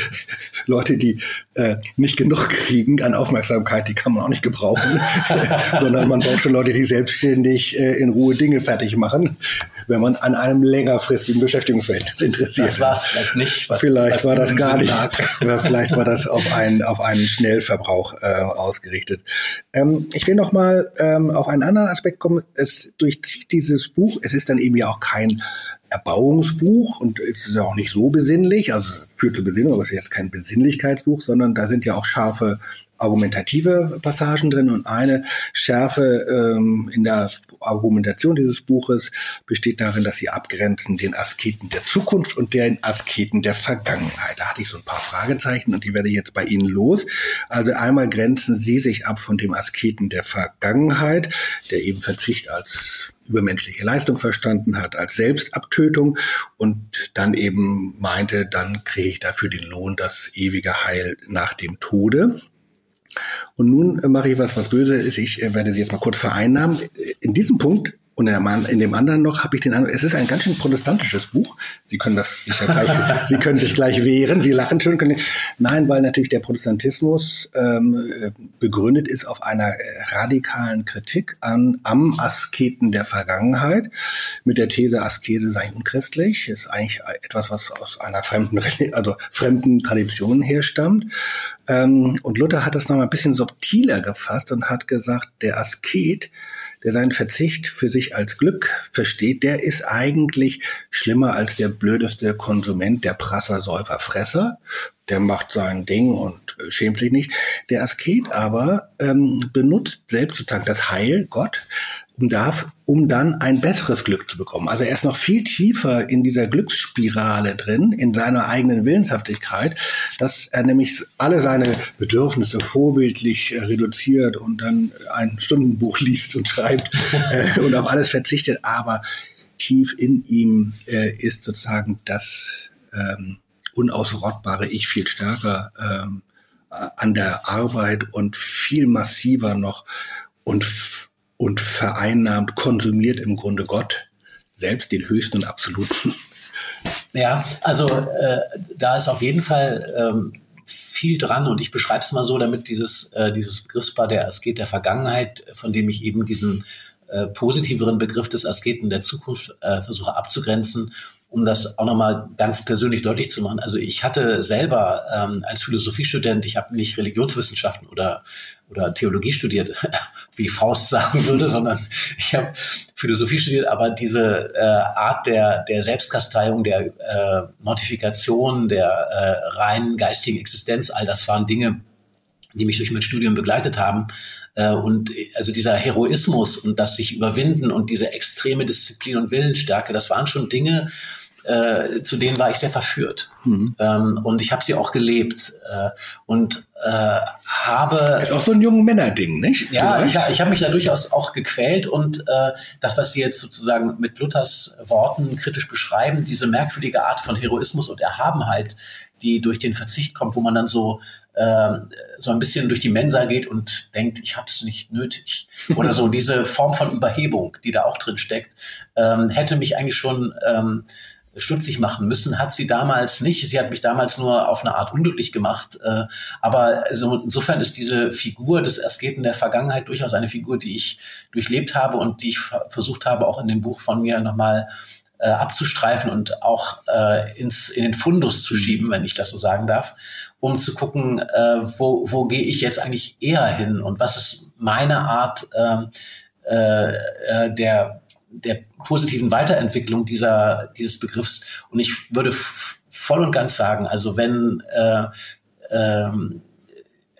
<laughs> Leute, die äh, nicht genug kriegen an Aufmerksamkeit, die kann man auch nicht gebrauchen, <laughs> sondern man braucht schon Leute, die selbstständig äh, in Ruhe Dinge fertig machen, wenn man an einem längerfristigen Beschäftigungsverhältnis interessiert. Das war es vielleicht nicht. Was, vielleicht was war das gar nicht. Oder <laughs> vielleicht war das auf einen, auf einen Schnellverbrauch äh, ausgerichtet. Ähm, ich will noch mal ähm, auf einen anderen Aspekt kommen. Es durchzieht dieses Buch. Es ist dann eben ja auch kein Erbauungsbuch und ist auch nicht so besinnlich, also führt zur Besinnung, aber es ist jetzt kein Besinnlichkeitsbuch, sondern da sind ja auch scharfe argumentative Passagen drin und eine Schärfe ähm, in der Argumentation dieses Buches besteht darin, dass sie abgrenzen den Asketen der Zukunft und den Asketen der Vergangenheit. Da hatte ich so ein paar Fragezeichen und die werde ich jetzt bei Ihnen los. Also einmal grenzen Sie sich ab von dem Asketen der Vergangenheit, der eben Verzicht als übermenschliche Leistung verstanden hat, als Selbstabtötung und dann eben meinte, dann kriege ich dafür den Lohn, das ewige Heil nach dem Tode. Und nun mache ich was, was böse ist. Ich äh, werde Sie jetzt mal kurz vereinnahmen. In diesem Punkt und in dem anderen noch habe ich den Eindruck, es ist ein ganz schön protestantisches Buch. Sie können das sicher gleich, Sie können sich gleich wehren. Sie lachen schon. Nein, weil natürlich der Protestantismus ähm, begründet ist auf einer radikalen Kritik an am Asketen der Vergangenheit mit der These, Askese sei unchristlich, ist eigentlich etwas, was aus einer fremden, also fremden Tradition herstammt. Ähm, und Luther hat das noch mal ein bisschen subtiler gefasst und hat gesagt, der Asket der seinen Verzicht für sich als Glück versteht, der ist eigentlich schlimmer als der blödeste Konsument, der Prasser, Säufer, Fresser. der macht sein Ding und äh, schämt sich nicht. Der Asket aber ähm, benutzt selbst sozusagen das Heil, Gott, darf, um dann ein besseres Glück zu bekommen. Also er ist noch viel tiefer in dieser Glücksspirale drin, in seiner eigenen Willenshaftigkeit, dass er nämlich alle seine Bedürfnisse vorbildlich äh, reduziert und dann ein Stundenbuch <laughs> liest und schreibt äh, und auf alles verzichtet. Aber tief in ihm äh, ist sozusagen das ähm, unausrottbare Ich viel stärker ähm, an der Arbeit und viel massiver noch und und vereinnahmt, konsumiert im Grunde Gott, selbst den höchsten und absoluten. <laughs> Ja, also äh, da ist auf jeden Fall ähm, viel dran und ich beschreibe es mal so, damit dieses, äh, dieses Begriffspaar der Asket der Vergangenheit, von dem ich eben diesen äh, positiveren Begriff des Asketen der Zukunft äh, versuche abzugrenzen um das auch nochmal ganz persönlich deutlich zu machen. Also ich hatte selber ähm, als Philosophiestudent, ich habe nicht Religionswissenschaften oder, oder Theologie studiert, <laughs> wie Faust sagen würde, sondern ich habe Philosophie studiert, aber diese äh, Art der, der Selbstkasteiung, der äh, Mortifikation, der äh, reinen geistigen Existenz, all das waren Dinge, die mich durch mein Studium begleitet haben. Äh, und also dieser Heroismus und das sich überwinden und diese extreme Disziplin und Willensstärke, das waren schon Dinge, äh, zu denen war ich sehr verführt. Mhm. Ähm, und ich habe sie auch gelebt. Äh, und äh, habe. Ist auch so ein jungen Männerding, nicht? Ja, ich, ich habe mich da durchaus auch gequält und äh, das, was Sie jetzt sozusagen mit Luthers Worten kritisch beschreiben, diese merkwürdige Art von Heroismus und Erhabenheit, die durch den Verzicht kommt, wo man dann so ähm, so ein bisschen durch die Mensa geht und denkt, ich habe es nicht nötig. <laughs> Oder so diese Form von Überhebung, die da auch drin steckt, ähm, hätte mich eigentlich schon ähm, stutzig machen müssen, hat sie damals nicht. Sie hat mich damals nur auf eine Art unglücklich gemacht. Äh, aber also insofern ist diese Figur des Asketen der Vergangenheit durchaus eine Figur, die ich durchlebt habe und die ich versucht habe, auch in dem Buch von mir nochmal äh, abzustreifen und auch äh, ins, in den Fundus zu schieben, wenn ich das so sagen darf, um zu gucken, wo, wo gehe ich jetzt eigentlich eher hin und was ist meine Art ähm, äh, äh, der der positiven Weiterentwicklung dieser, dieses Begriffs. Und ich würde voll und ganz sagen, also wenn äh, ähm,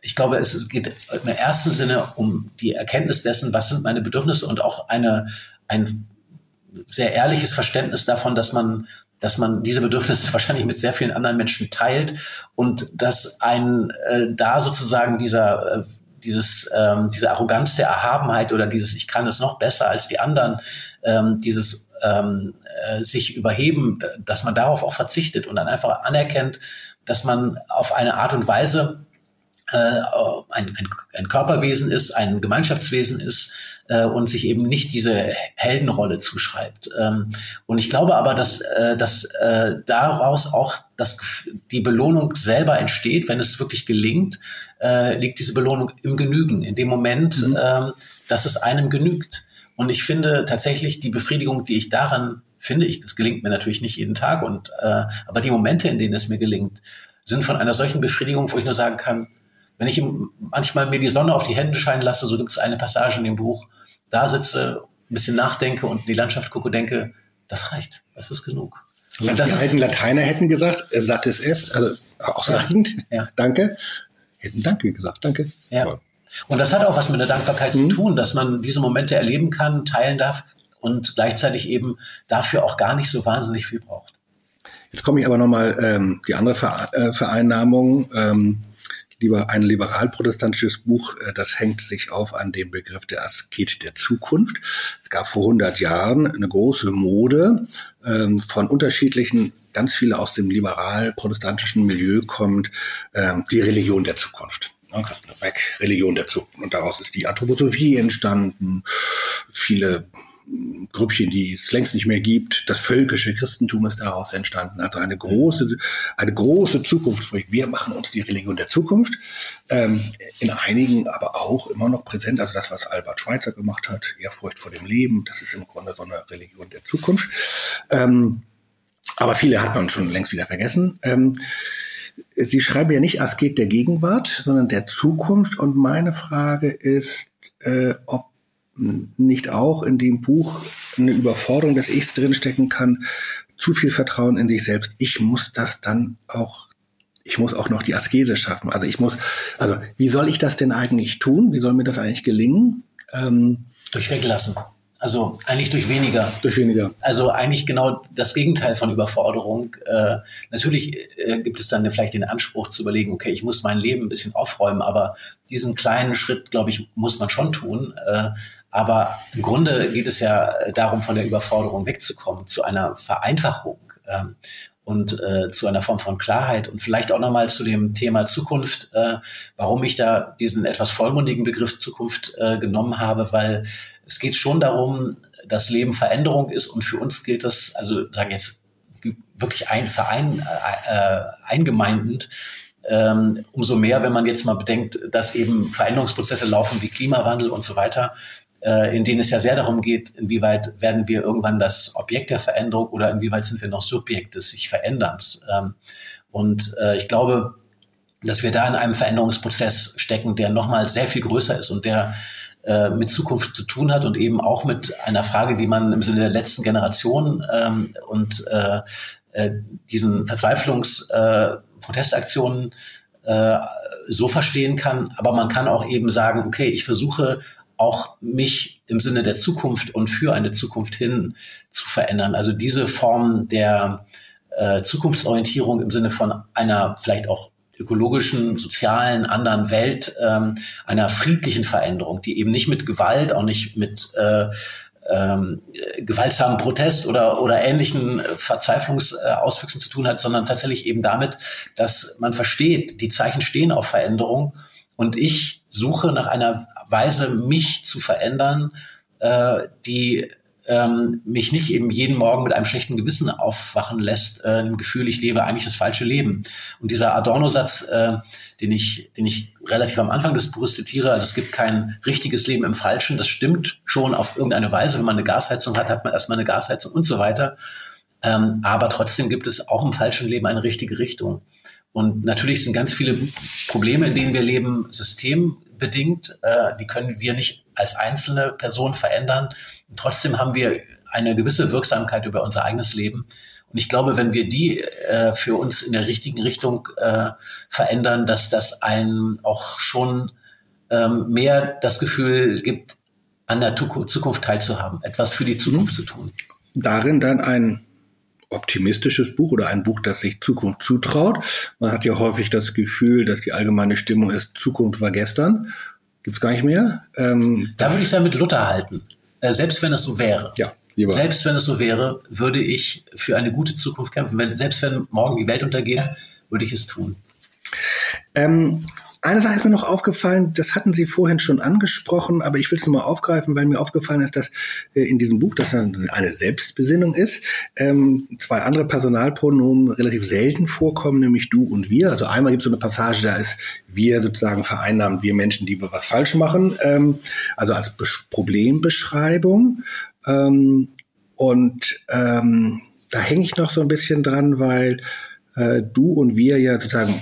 ich glaube, es geht im ersten Sinne um die Erkenntnis dessen, was sind meine Bedürfnisse und auch eine, ein sehr ehrliches Verständnis davon, dass man, dass man diese Bedürfnisse <laughs> wahrscheinlich mit sehr vielen anderen Menschen teilt und dass ein äh, da sozusagen dieser äh, dieses, ähm, diese Arroganz der Erhabenheit oder dieses Ich kann es noch besser als die anderen, ähm, dieses ähm, äh, sich überheben, dass man darauf auch verzichtet und dann einfach anerkennt, dass man auf eine Art und Weise ein, ein, ein Körperwesen ist, ein Gemeinschaftswesen ist, äh, und sich eben nicht diese Heldenrolle zuschreibt. Ähm, und ich glaube aber, dass, äh, dass äh, daraus auch das, die Belohnung selber entsteht, wenn es wirklich gelingt, äh, liegt diese Belohnung im Genügen, in dem Moment, mhm. ähm, dass es einem genügt. Und ich finde tatsächlich die Befriedigung, die ich daran finde, ich, das gelingt mir natürlich nicht jeden Tag, und, äh, aber die Momente, in denen es mir gelingt, sind von einer solchen Befriedigung, wo ich nur sagen kann, wenn ich manchmal mir die Sonne auf die Hände scheinen lasse, so gibt es eine Passage in dem Buch, da sitze, ein bisschen nachdenke und in die Landschaft gucke, denke, das reicht, das ist genug. Und die alten Lateiner hätten gesagt, sattes est, also ausreichend, ja. ja. danke. Hätten Danke gesagt, danke. Ja. Und das hat auch was mit der Dankbarkeit mhm. zu tun, dass man diese Momente erleben kann, teilen darf und gleichzeitig eben dafür auch gar nicht so wahnsinnig viel braucht. Jetzt komme ich aber nochmal ähm, die andere äh, Vereinnahmung. Ähm, lieber ein liberal-protestantisches Buch, äh, das hängt sich auf an dem Begriff der Asket der Zukunft. Es gab vor 100 Jahren eine große Mode ähm, von unterschiedlichen ganz viele aus dem liberal-protestantischen Milieu kommt, ähm, die Religion der Zukunft. Christen weg, Religion der Zukunft. Und daraus ist die Anthroposophie entstanden. Viele Grüppchen, die es längst nicht mehr gibt. Das völkische Christentum ist daraus entstanden. Also eine große, eine große Zukunftsprojekt. Wir machen uns die Religion der Zukunft. Ähm, in einigen aber auch immer noch präsent. Also das, was Albert Schweitzer gemacht hat, Ehrfurcht vor dem Leben, das ist im Grunde so eine Religion der Zukunft. Ähm, aber viele hat man schon längst wieder vergessen. Ähm, Sie schreiben ja nicht Asket der Gegenwart, sondern der Zukunft. Und meine Frage ist, äh, ob nicht auch in dem Buch eine Überforderung des Ichs drinstecken kann, zu viel Vertrauen in sich selbst. Ich muss das dann auch ich muss auch noch die Askese schaffen. Also ich muss, also wie soll ich das denn eigentlich tun? Wie soll mir das eigentlich gelingen? Ähm, durch Weglassen. Also eigentlich durch weniger. Durch weniger. Also eigentlich genau das Gegenteil von Überforderung. Äh, natürlich äh, gibt es dann vielleicht den Anspruch zu überlegen, okay, ich muss mein Leben ein bisschen aufräumen, aber diesen kleinen Schritt, glaube ich, muss man schon tun. Äh, aber im Grunde geht es ja darum, von der Überforderung wegzukommen, zu einer Vereinfachung. Ähm, und äh, zu einer Form von Klarheit und vielleicht auch nochmal zu dem Thema Zukunft, äh, warum ich da diesen etwas vollmundigen Begriff Zukunft äh, genommen habe, weil es geht schon darum, dass Leben Veränderung ist und für uns gilt das, also sagen jetzt wirklich ein Verein äh, äh, eingemeindend, ähm, umso mehr, wenn man jetzt mal bedenkt, dass eben Veränderungsprozesse laufen wie Klimawandel und so weiter, äh, in denen es ja sehr darum geht, inwieweit werden wir irgendwann das Objekt der Veränderung oder inwieweit sind wir noch Subjekt des sich Veränderns. Ähm, und äh, ich glaube, dass wir da in einem Veränderungsprozess stecken, der nochmal sehr viel größer ist und der äh, mit Zukunft zu tun hat und eben auch mit einer Frage, die man im Sinne der letzten Generation ähm, und äh, äh, diesen Verzweiflungsprotestaktionen äh, so verstehen kann. Aber man kann auch eben sagen, okay, ich versuche auch mich im Sinne der Zukunft und für eine Zukunft hin zu verändern. Also diese Form der äh, Zukunftsorientierung im Sinne von einer vielleicht auch ökologischen, sozialen, anderen Welt, ähm, einer friedlichen Veränderung, die eben nicht mit Gewalt, auch nicht mit äh, ähm, gewaltsamen Protest oder, oder ähnlichen Verzweiflungsauswüchsen zu tun hat, sondern tatsächlich eben damit, dass man versteht, die Zeichen stehen auf Veränderung und ich suche nach einer Weise, mich zu verändern, äh, die ähm, mich nicht eben jeden Morgen mit einem schlechten Gewissen aufwachen lässt, äh, im Gefühl, ich lebe eigentlich das falsche Leben. Und dieser Adorno-Satz, äh, den ich, den ich relativ am Anfang des Buches zitiere, also es gibt kein richtiges Leben im Falschen, das stimmt schon auf irgendeine Weise. Wenn man eine Gasheizung hat, hat man erstmal eine Gasheizung und so weiter. Ähm, aber trotzdem gibt es auch im falschen Leben eine richtige Richtung. Und natürlich sind ganz viele Probleme, in denen wir leben, systembedingt. Äh, die können wir nicht als einzelne Person verändern. Und trotzdem haben wir eine gewisse Wirksamkeit über unser eigenes Leben. Und ich glaube, wenn wir die äh, für uns in der richtigen Richtung äh, verändern, dass das einen auch schon ähm, mehr das Gefühl gibt, an der Zukunft teilzuhaben, etwas für die Zukunft zu tun. Darin dann ein optimistisches Buch oder ein Buch, das sich Zukunft zutraut. Man hat ja häufig das Gefühl, dass die allgemeine Stimmung ist, Zukunft war gestern. Gibt's gar nicht mehr. Ähm, da würde ich es mit Luther halten. Äh, selbst wenn es so wäre. Ja. Lieber. Selbst wenn es so wäre, würde ich für eine gute Zukunft kämpfen. Wenn, selbst wenn morgen die Welt untergeht, würde ich es tun. Ähm, eine Sache ist mir noch aufgefallen, das hatten Sie vorhin schon angesprochen, aber ich will es nochmal aufgreifen, weil mir aufgefallen ist, dass äh, in diesem Buch, das eine Selbstbesinnung ist, ähm, zwei andere Personalpronomen relativ selten vorkommen, nämlich du und wir. Also einmal gibt es so eine Passage, da ist wir sozusagen vereinnahmt, wir Menschen, die wir was falsch machen, ähm, also als Problembeschreibung. Ähm, und da hänge ich noch so ein bisschen dran, weil äh, du und wir ja sozusagen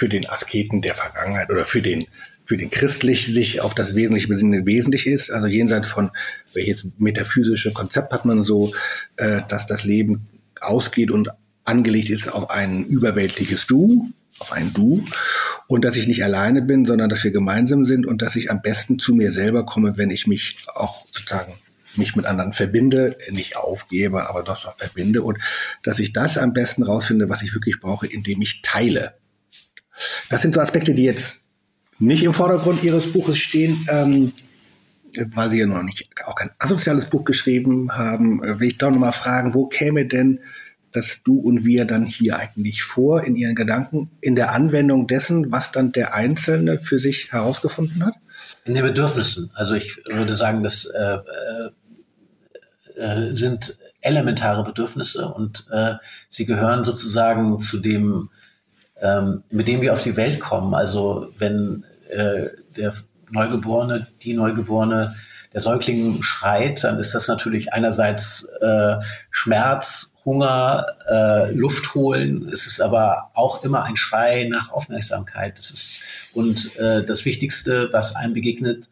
für den Asketen der Vergangenheit oder für den für den christlich sich auf das Wesentliche besinnen wesentlich ist. Also jenseits von welches metaphysische Konzept hat man so, äh, dass das Leben ausgeht und angelegt ist auf ein überweltliches Du, auf ein Du und dass ich nicht alleine bin, sondern dass wir gemeinsam sind und dass ich am besten zu mir selber komme, wenn ich mich auch sozusagen mich mit anderen verbinde, nicht aufgebe, aber doch verbinde und dass ich das am besten rausfinde, was ich wirklich brauche, indem ich teile. Das sind so Aspekte, die jetzt nicht im Vordergrund Ihres Buches stehen, ähm, weil Sie ja noch nicht auch kein asoziales Buch geschrieben haben. Äh, will ich doch nochmal fragen, wo käme denn das Du und Wir dann hier eigentlich vor in Ihren Gedanken, in der Anwendung dessen, was dann der Einzelne für sich herausgefunden hat? In den Bedürfnissen. Also ich würde sagen, das äh, äh, äh sind elementare Bedürfnisse und äh, sie gehören sozusagen zu dem ähm, mit dem wir auf die Welt kommen. Also wenn äh, der Neugeborene, die Neugeborene, der Säugling schreit, dann ist das natürlich einerseits äh, Schmerz, Hunger, äh, Luft holen. Es ist aber auch immer ein Schrei nach Aufmerksamkeit. Das ist, und äh, das Wichtigste, was einem begegnet,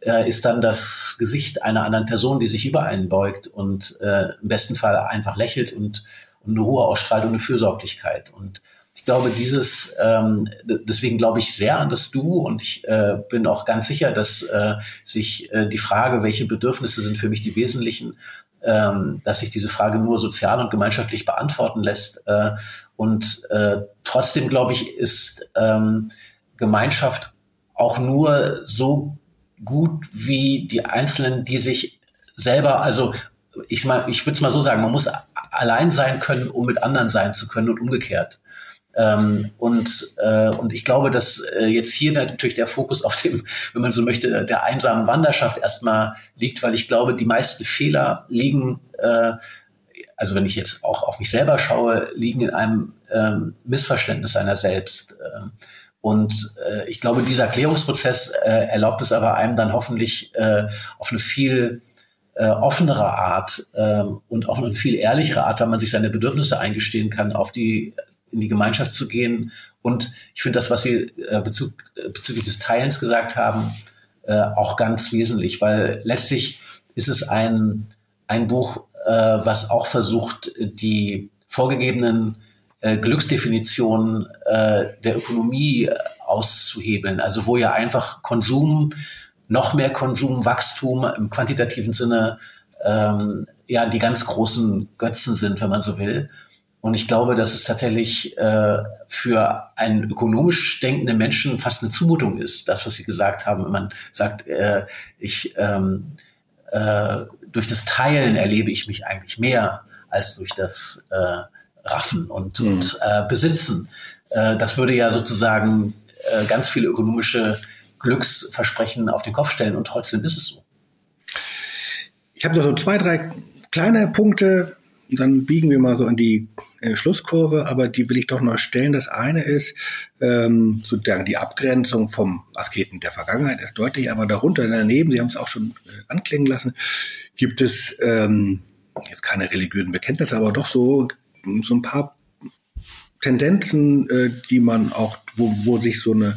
äh, ist dann das Gesicht einer anderen Person, die sich über einen beugt und äh, im besten Fall einfach lächelt und, und eine Ruhe ausstrahlt und eine Fürsorglichkeit. Und glaube, dieses, ähm, deswegen glaube ich sehr an das Du und ich äh, bin auch ganz sicher, dass äh, sich äh, die Frage, welche Bedürfnisse sind für mich die wesentlichen, ähm, dass sich diese Frage nur sozial und gemeinschaftlich beantworten lässt. Äh, und äh, trotzdem, glaube ich, ist ähm, Gemeinschaft auch nur so gut wie die Einzelnen, die sich selber, also ich, ich würde es mal so sagen, man muss allein sein können, um mit anderen sein zu können und umgekehrt. Ähm, und, äh, und ich glaube, dass äh, jetzt hier natürlich der Fokus auf dem, wenn man so möchte, der einsamen Wanderschaft erstmal liegt, weil ich glaube, die meisten Fehler liegen, äh, also wenn ich jetzt auch auf mich selber schaue, liegen in einem ähm, Missverständnis seiner selbst. Ähm, und äh, ich glaube, dieser Klärungsprozess äh, erlaubt es aber einem dann hoffentlich äh, auf eine viel äh, offenere Art äh, und auf eine viel ehrlichere Art, weil man sich seine Bedürfnisse eingestehen kann, auf die in die Gemeinschaft zu gehen. Und ich finde das, was Sie äh, Bezug, äh, bezüglich des Teilens gesagt haben, äh, auch ganz wesentlich, weil letztlich ist es ein, ein Buch, äh, was auch versucht, die vorgegebenen äh, Glücksdefinition äh, der Ökonomie auszuhebeln. Also wo ja einfach Konsum, noch mehr Konsum, Wachstum im quantitativen Sinne ähm, ja die ganz großen Götzen sind, wenn man so will. Und ich glaube, dass es tatsächlich äh, für einen ökonomisch denkenden Menschen fast eine Zumutung ist, das, was Sie gesagt haben. Wenn man sagt, äh, ich ähm, äh, durch das Teilen erlebe ich mich eigentlich mehr als durch das äh, raffen und, mhm. und äh, besitzen. Äh, das würde ja sozusagen ganz viele ökonomische Glücksversprechen auf den Kopf stellen und trotzdem ist es so. Ich habe da so zwei, drei kleine Punkte, dann biegen wir mal so in die äh, Schlusskurve, aber die will ich doch noch stellen. Das eine ist ähm, sozusagen die Abgrenzung vom Asketen der Vergangenheit ist deutlich, aber darunter daneben, Sie haben es auch schon äh, anklingen lassen, gibt es ähm, jetzt keine religiösen Bekenntnisse, aber doch so so ein paar Tendenzen, äh, die man auch, wo, wo sich so eine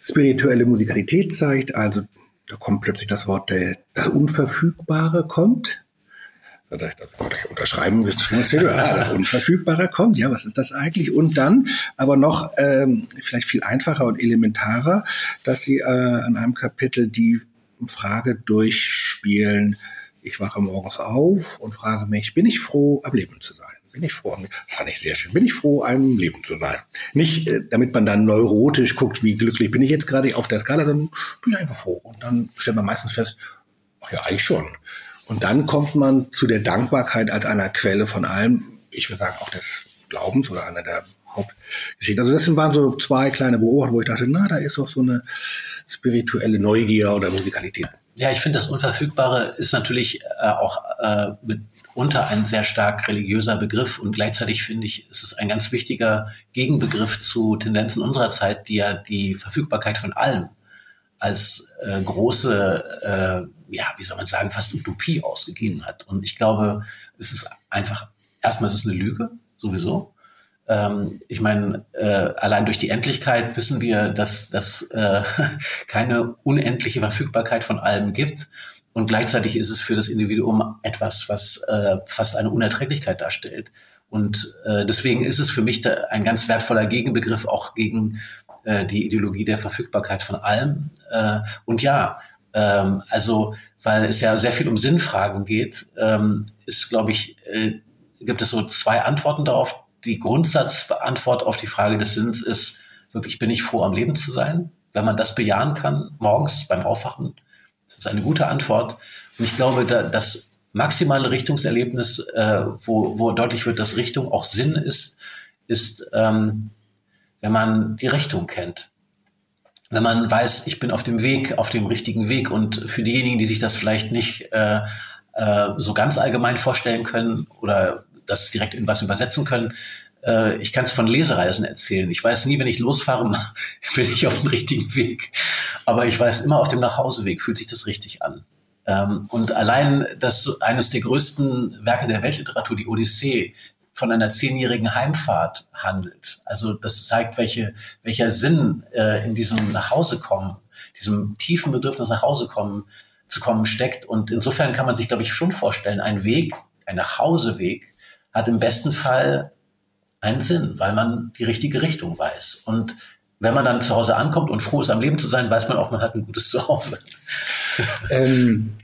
spirituelle Musikalität zeigt. Also da kommt plötzlich das Wort der, das Unverfügbare kommt. Da dachte ich, unterschreiben, ja, das Unverfügbare kommt. Ja, was ist das eigentlich? Und dann, aber noch ähm, vielleicht viel einfacher und elementarer, dass sie äh, an einem Kapitel die Frage durchspielen, ich wache morgens auf und frage mich, bin ich froh, am Leben zu sein? bin ich froh. Das fand ich sehr schön. Bin ich froh, einem Leben zu sein. Nicht, äh, damit man dann neurotisch guckt, wie glücklich bin ich jetzt gerade auf der Skala, sondern bin ich einfach froh. Und dann stellt man meistens fest, ach ja, eigentlich schon. Und dann kommt man zu der Dankbarkeit als einer Quelle von allem, ich würde sagen auch des Glaubens oder einer der Hauptgeschichten. Also das waren so zwei kleine Beobachtungen, wo ich dachte, na, da ist doch so eine spirituelle Neugier oder Musikalität. Ja, ich finde, das Unverfügbare ist natürlich äh, auch äh, mit unter ein sehr stark religiöser Begriff und gleichzeitig finde ich, ist es ein ganz wichtiger Gegenbegriff zu Tendenzen unserer Zeit, die ja die Verfügbarkeit von allem als äh, große, äh, ja, wie soll man sagen, fast Utopie ausgegeben hat. Und ich glaube, es ist einfach, erstmal ist es eine Lüge, sowieso. Ähm, ich meine, äh, allein durch die Endlichkeit wissen wir, dass es äh, <laughs> keine unendliche Verfügbarkeit von allem gibt. Und gleichzeitig ist es für das Individuum etwas, was äh, fast eine Unerträglichkeit darstellt. Und äh, deswegen ist es für mich ein ganz wertvoller Gegenbegriff auch gegen äh, die Ideologie der Verfügbarkeit von allem. Äh, und ja, ähm, also weil es ja sehr viel um Sinnfragen geht, ähm, ist, glaube ich, äh, gibt es so zwei Antworten darauf. Die Grundsatzantwort auf die Frage des Sinns ist wirklich, bin ich froh, am Leben zu sein? Wenn man das bejahen kann, morgens beim Aufwachen, das ist eine gute Antwort. Und ich glaube, da, das maximale Richtungserlebnis, äh, wo, wo deutlich wird, dass Richtung auch Sinn ist, ist, ähm, wenn man die Richtung kennt. Wenn man weiß, ich bin auf dem Weg, auf dem richtigen Weg. Und für diejenigen, die sich das vielleicht nicht äh, äh, so ganz allgemein vorstellen können oder das direkt in was übersetzen können, äh, ich kann es von Lesereisen erzählen. Ich weiß nie, wenn ich losfahre, <laughs> bin ich auf dem richtigen Weg. Aber ich weiß immer, auf dem Nachhauseweg fühlt sich das richtig an. Ähm, und allein, dass eines der größten Werke der Weltliteratur, die Odyssee, von einer zehnjährigen Heimfahrt handelt. Also das zeigt, welche, welcher Sinn äh, in diesem Nachhausekommen, diesem tiefen Bedürfnis nach Hause kommen, zu kommen steckt. Und insofern kann man sich, glaube ich, schon vorstellen, ein Weg, ein Nachhauseweg hat im besten Fall einen Sinn, weil man die richtige Richtung weiß. Und wenn man dann zu Hause ankommt und froh ist, am Leben zu sein, weiß man auch, man hat ein gutes Zuhause. Ähm,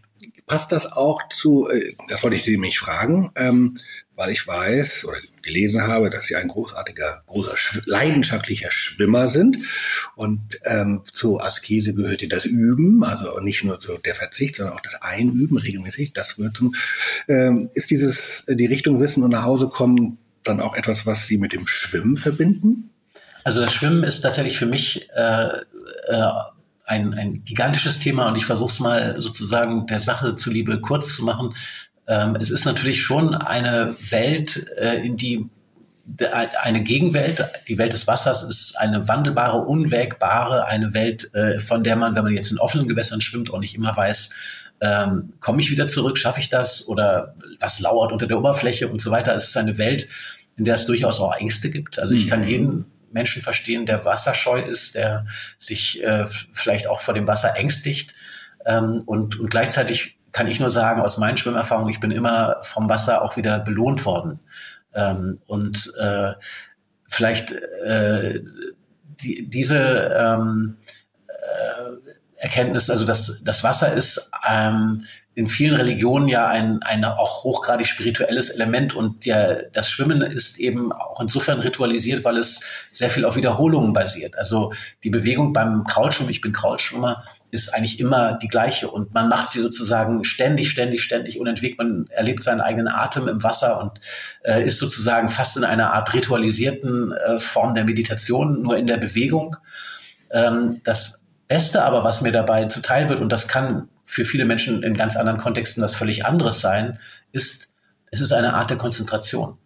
passt das auch zu, äh, das wollte ich Sie nämlich fragen, ähm, weil ich weiß oder gelesen habe, dass Sie ein großartiger, großer, leidenschaftlicher Schwimmer sind. Und ähm, zur Askese gehört das Üben, also nicht nur so der Verzicht, sondern auch das Einüben regelmäßig. Das wird zum, ähm, ist dieses, die Richtung Wissen und nach Hause kommen dann auch etwas, was Sie mit dem Schwimmen verbinden? Also das Schwimmen ist tatsächlich für mich äh, äh, ein, ein gigantisches Thema und ich versuche es mal sozusagen der Sache zuliebe kurz zu machen. Ähm, es ist natürlich schon eine Welt, äh, in die eine Gegenwelt, die Welt des Wassers ist eine wandelbare, unwägbare, eine Welt, äh, von der man, wenn man jetzt in offenen Gewässern schwimmt, auch nicht immer weiß, ähm, komme ich wieder zurück, schaffe ich das oder was lauert unter der Oberfläche und so weiter. Es ist eine Welt, in der es durchaus auch Ängste gibt. Also ich kann mhm. jeden Menschen verstehen, der wasserscheu ist, der sich äh, vielleicht auch vor dem Wasser ängstigt. Ähm, und, und gleichzeitig kann ich nur sagen, aus meinen Schwimmerfahrungen, ich bin immer vom Wasser auch wieder belohnt worden. Ähm, und äh, vielleicht äh, die, diese ähm, äh, Erkenntnis, also das, das Wasser ist ähm, in vielen Religionen ja ein, ein auch hochgradig spirituelles Element und der, das Schwimmen ist eben auch insofern ritualisiert, weil es sehr viel auf Wiederholungen basiert. Also die Bewegung beim Kraulschwimmen, ich bin Kraulschwimmer, ist eigentlich immer die gleiche und man macht sie sozusagen ständig, ständig, ständig unentwegt. Man erlebt seinen eigenen Atem im Wasser und äh, ist sozusagen fast in einer Art ritualisierten äh, Form der Meditation, nur in der Bewegung. Ähm, das Beste aber, was mir dabei zuteil wird, und das kann für viele Menschen in ganz anderen Kontexten was völlig anderes sein, ist, es ist eine Art der Konzentration.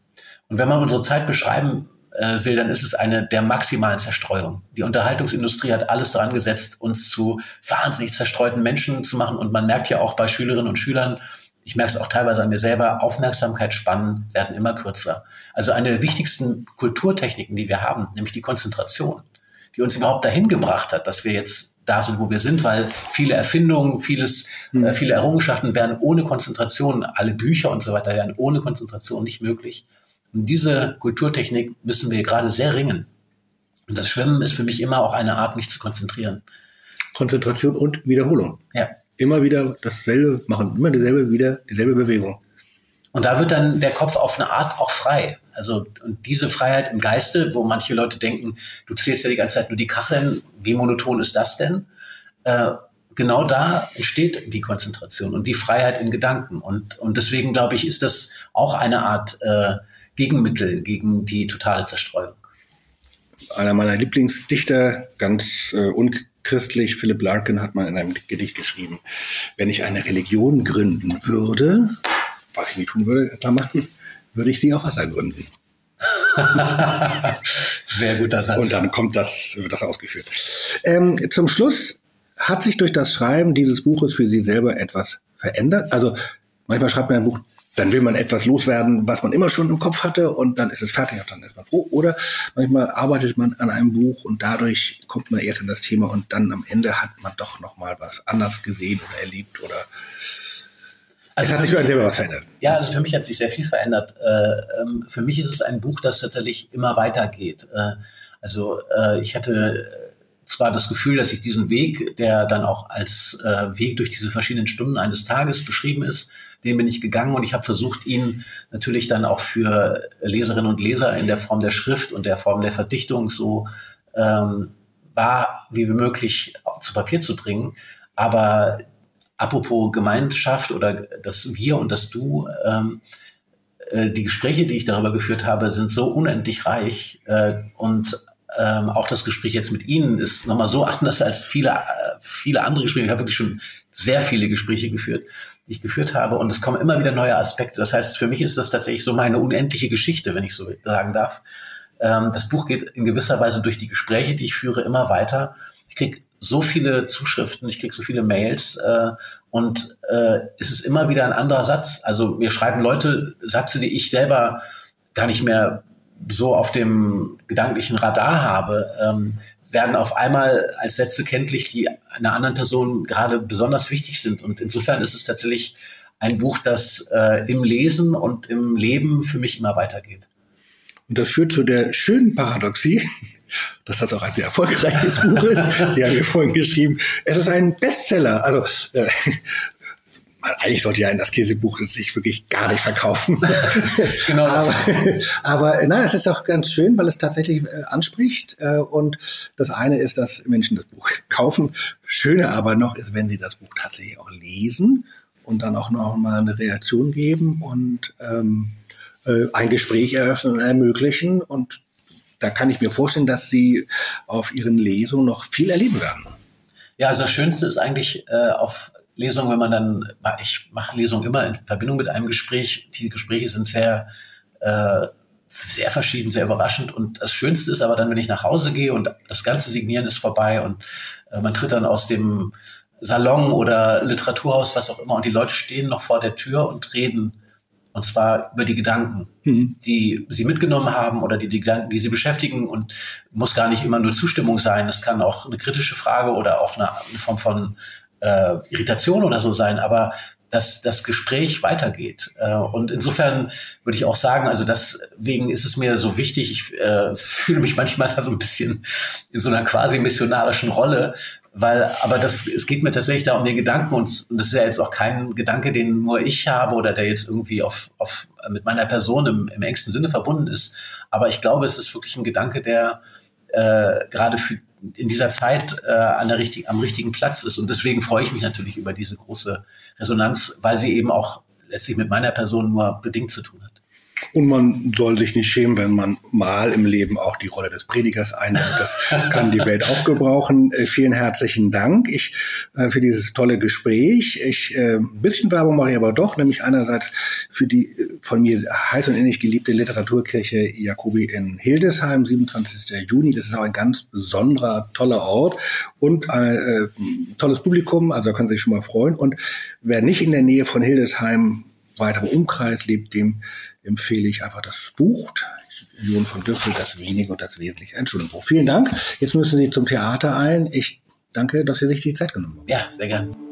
Und wenn man unsere Zeit beschreiben äh, will, dann ist es eine der maximalen Zerstreuung. Die Unterhaltungsindustrie hat alles daran gesetzt, uns zu wahnsinnig zerstreuten Menschen zu machen. Und man merkt ja auch bei Schülerinnen und Schülern, ich merke es auch teilweise an mir selber, Aufmerksamkeitsspannen werden immer kürzer. Also eine der wichtigsten Kulturtechniken, die wir haben, nämlich die Konzentration, die uns überhaupt dahin gebracht hat, dass wir jetzt da sind, wo wir sind, weil viele Erfindungen, vieles, mhm. äh, viele Errungenschaften wären ohne Konzentration, alle Bücher und so weiter wären ohne Konzentration nicht möglich. Und diese Kulturtechnik müssen wir gerade sehr ringen. Und das Schwimmen ist für mich immer auch eine Art, mich zu konzentrieren. Konzentration und Wiederholung. Ja. Immer wieder dasselbe machen, immer dieselbe, wieder dieselbe Bewegung. Und da wird dann der Kopf auf eine Art auch frei. Also und diese Freiheit im Geiste, wo manche Leute denken, du zählst ja die ganze Zeit nur die Kacheln, wie monoton ist das denn? Äh, genau da entsteht die Konzentration und die Freiheit in Gedanken. Und, und deswegen glaube ich, ist das auch eine Art äh, Gegenmittel gegen die totale Zerstreuung. Einer meiner Lieblingsdichter, ganz äh, unchristlich, Philip Larkin, hat mal in einem Gedicht geschrieben, wenn ich eine Religion gründen würde, was ich nie tun würde, Klammer, <laughs> würde ich sie auf Wasser gründen. <laughs> Sehr guter Satz. Und dann kommt das, wird das ausgeführt. Ähm, zum Schluss hat sich durch das Schreiben dieses Buches für Sie selber etwas verändert? Also manchmal schreibt man ein Buch, dann will man etwas loswerden, was man immer schon im Kopf hatte und dann ist es fertig und dann ist man froh. Oder manchmal arbeitet man an einem Buch und dadurch kommt man erst in das Thema und dann am Ende hat man doch noch mal was anders gesehen oder erlebt oder also es hat sich für selber was verändert. Ja, also für mich hat sich sehr viel verändert. Äh, ähm, für mich ist es ein Buch, das tatsächlich immer weitergeht. Äh, also äh, ich hatte zwar das Gefühl, dass ich diesen Weg, der dann auch als Weg durch diese verschiedenen Stunden eines Tages beschrieben ist, den bin ich gegangen und ich habe versucht, ihn natürlich dann auch für Leserinnen und Leser in der Form der Schrift und der Form der Verdichtung so ähm, wahr wie möglich zu Papier zu bringen. Aber apropos Gemeinschaft oder das Wir und das Du, ähm, äh, die Gespräche, die ich darüber geführt habe, sind so unendlich reich äh, und ähm, auch das Gespräch jetzt mit Ihnen ist nochmal so anders als viele, äh, viele andere Gespräche. Ich habe wirklich schon sehr viele Gespräche geführt, die ich geführt habe und es kommen immer wieder neue Aspekte. Das heißt, für mich ist das tatsächlich so meine unendliche Geschichte, wenn ich so sagen darf. Ähm, das Buch geht in gewisser Weise durch die Gespräche, die ich führe, immer weiter. Ich kriege so viele Zuschriften, ich kriege so viele Mails äh, und äh, es ist immer wieder ein anderer Satz. Also mir schreiben Leute Sätze, die ich selber gar nicht mehr so auf dem gedanklichen Radar habe, ähm, werden auf einmal als Sätze kenntlich, die einer anderen Person gerade besonders wichtig sind. Und insofern ist es tatsächlich ein Buch, das äh, im Lesen und im Leben für mich immer weitergeht. Und das führt zu der schönen Paradoxie, dass das auch ein sehr erfolgreiches <laughs> Buch ist. Die haben wir vorhin geschrieben. Es ist ein Bestseller. Also äh, eigentlich sollte ja ein Askese-Buch sich wirklich gar nicht verkaufen. <laughs> genau. aber, aber nein, es ist auch ganz schön, weil es tatsächlich äh, anspricht. Äh, und das eine ist, dass Menschen das Buch kaufen. Schöner aber noch ist, wenn sie das Buch tatsächlich auch lesen und dann auch noch mal eine Reaktion geben und ähm, äh, ein Gespräch eröffnen und ermöglichen. Und da kann ich mir vorstellen, dass sie auf ihren Lesungen noch viel erleben werden. Ja, also das Schönste ist eigentlich äh, auf Lesung, wenn man dann, ich mache Lesungen immer in Verbindung mit einem Gespräch. Die Gespräche sind sehr, äh, sehr verschieden, sehr überraschend. Und das Schönste ist aber dann, wenn ich nach Hause gehe und das ganze Signieren ist vorbei und äh, man tritt dann aus dem Salon oder Literaturhaus, was auch immer, und die Leute stehen noch vor der Tür und reden. Und zwar über die Gedanken, mhm. die sie mitgenommen haben oder die, die Gedanken, die sie beschäftigen. Und muss gar nicht immer nur Zustimmung sein. Es kann auch eine kritische Frage oder auch eine, eine Form von äh, Irritation oder so sein, aber dass das Gespräch weitergeht. Äh, und insofern würde ich auch sagen, also deswegen ist es mir so wichtig, ich äh, <laughs> fühle mich manchmal da so ein bisschen in so einer quasi missionarischen Rolle, weil, aber das, es geht mir tatsächlich da um den Gedanken und, und das ist ja jetzt auch kein Gedanke, den nur ich habe oder der jetzt irgendwie auf, auf, mit meiner Person im, im engsten Sinne verbunden ist. Aber ich glaube, es ist wirklich ein Gedanke, der äh, gerade für in dieser Zeit äh, an der richtig, am richtigen Platz ist. Und deswegen freue ich mich natürlich über diese große Resonanz, weil sie eben auch letztlich mit meiner Person nur bedingt zu tun hat. Und man soll sich nicht schämen, wenn man mal im Leben auch die Rolle des Predigers einnimmt. Das kann die Welt auch gebrauchen. Äh, vielen herzlichen Dank ich, äh, für dieses tolle Gespräch. Ich, äh, ein bisschen Werbung mache ich aber doch, nämlich einerseits für die äh, von mir heiß und innig geliebte Literaturkirche Jakobi in Hildesheim, 27. Juni. Das ist auch ein ganz besonderer, toller Ort und ein tolles Publikum. Also da können Sie sich schon mal freuen. Und wer nicht in der Nähe von Hildesheim weiterer Umkreis lebt, dem empfehle ich einfach das Buch. Jon von Düffel, das Wenige und das Wesentliche. Entschuldigung. Vielen Dank. Jetzt müssen Sie zum Theater ein. Ich danke, dass Sie sich die Zeit genommen haben. Ja, sehr gerne.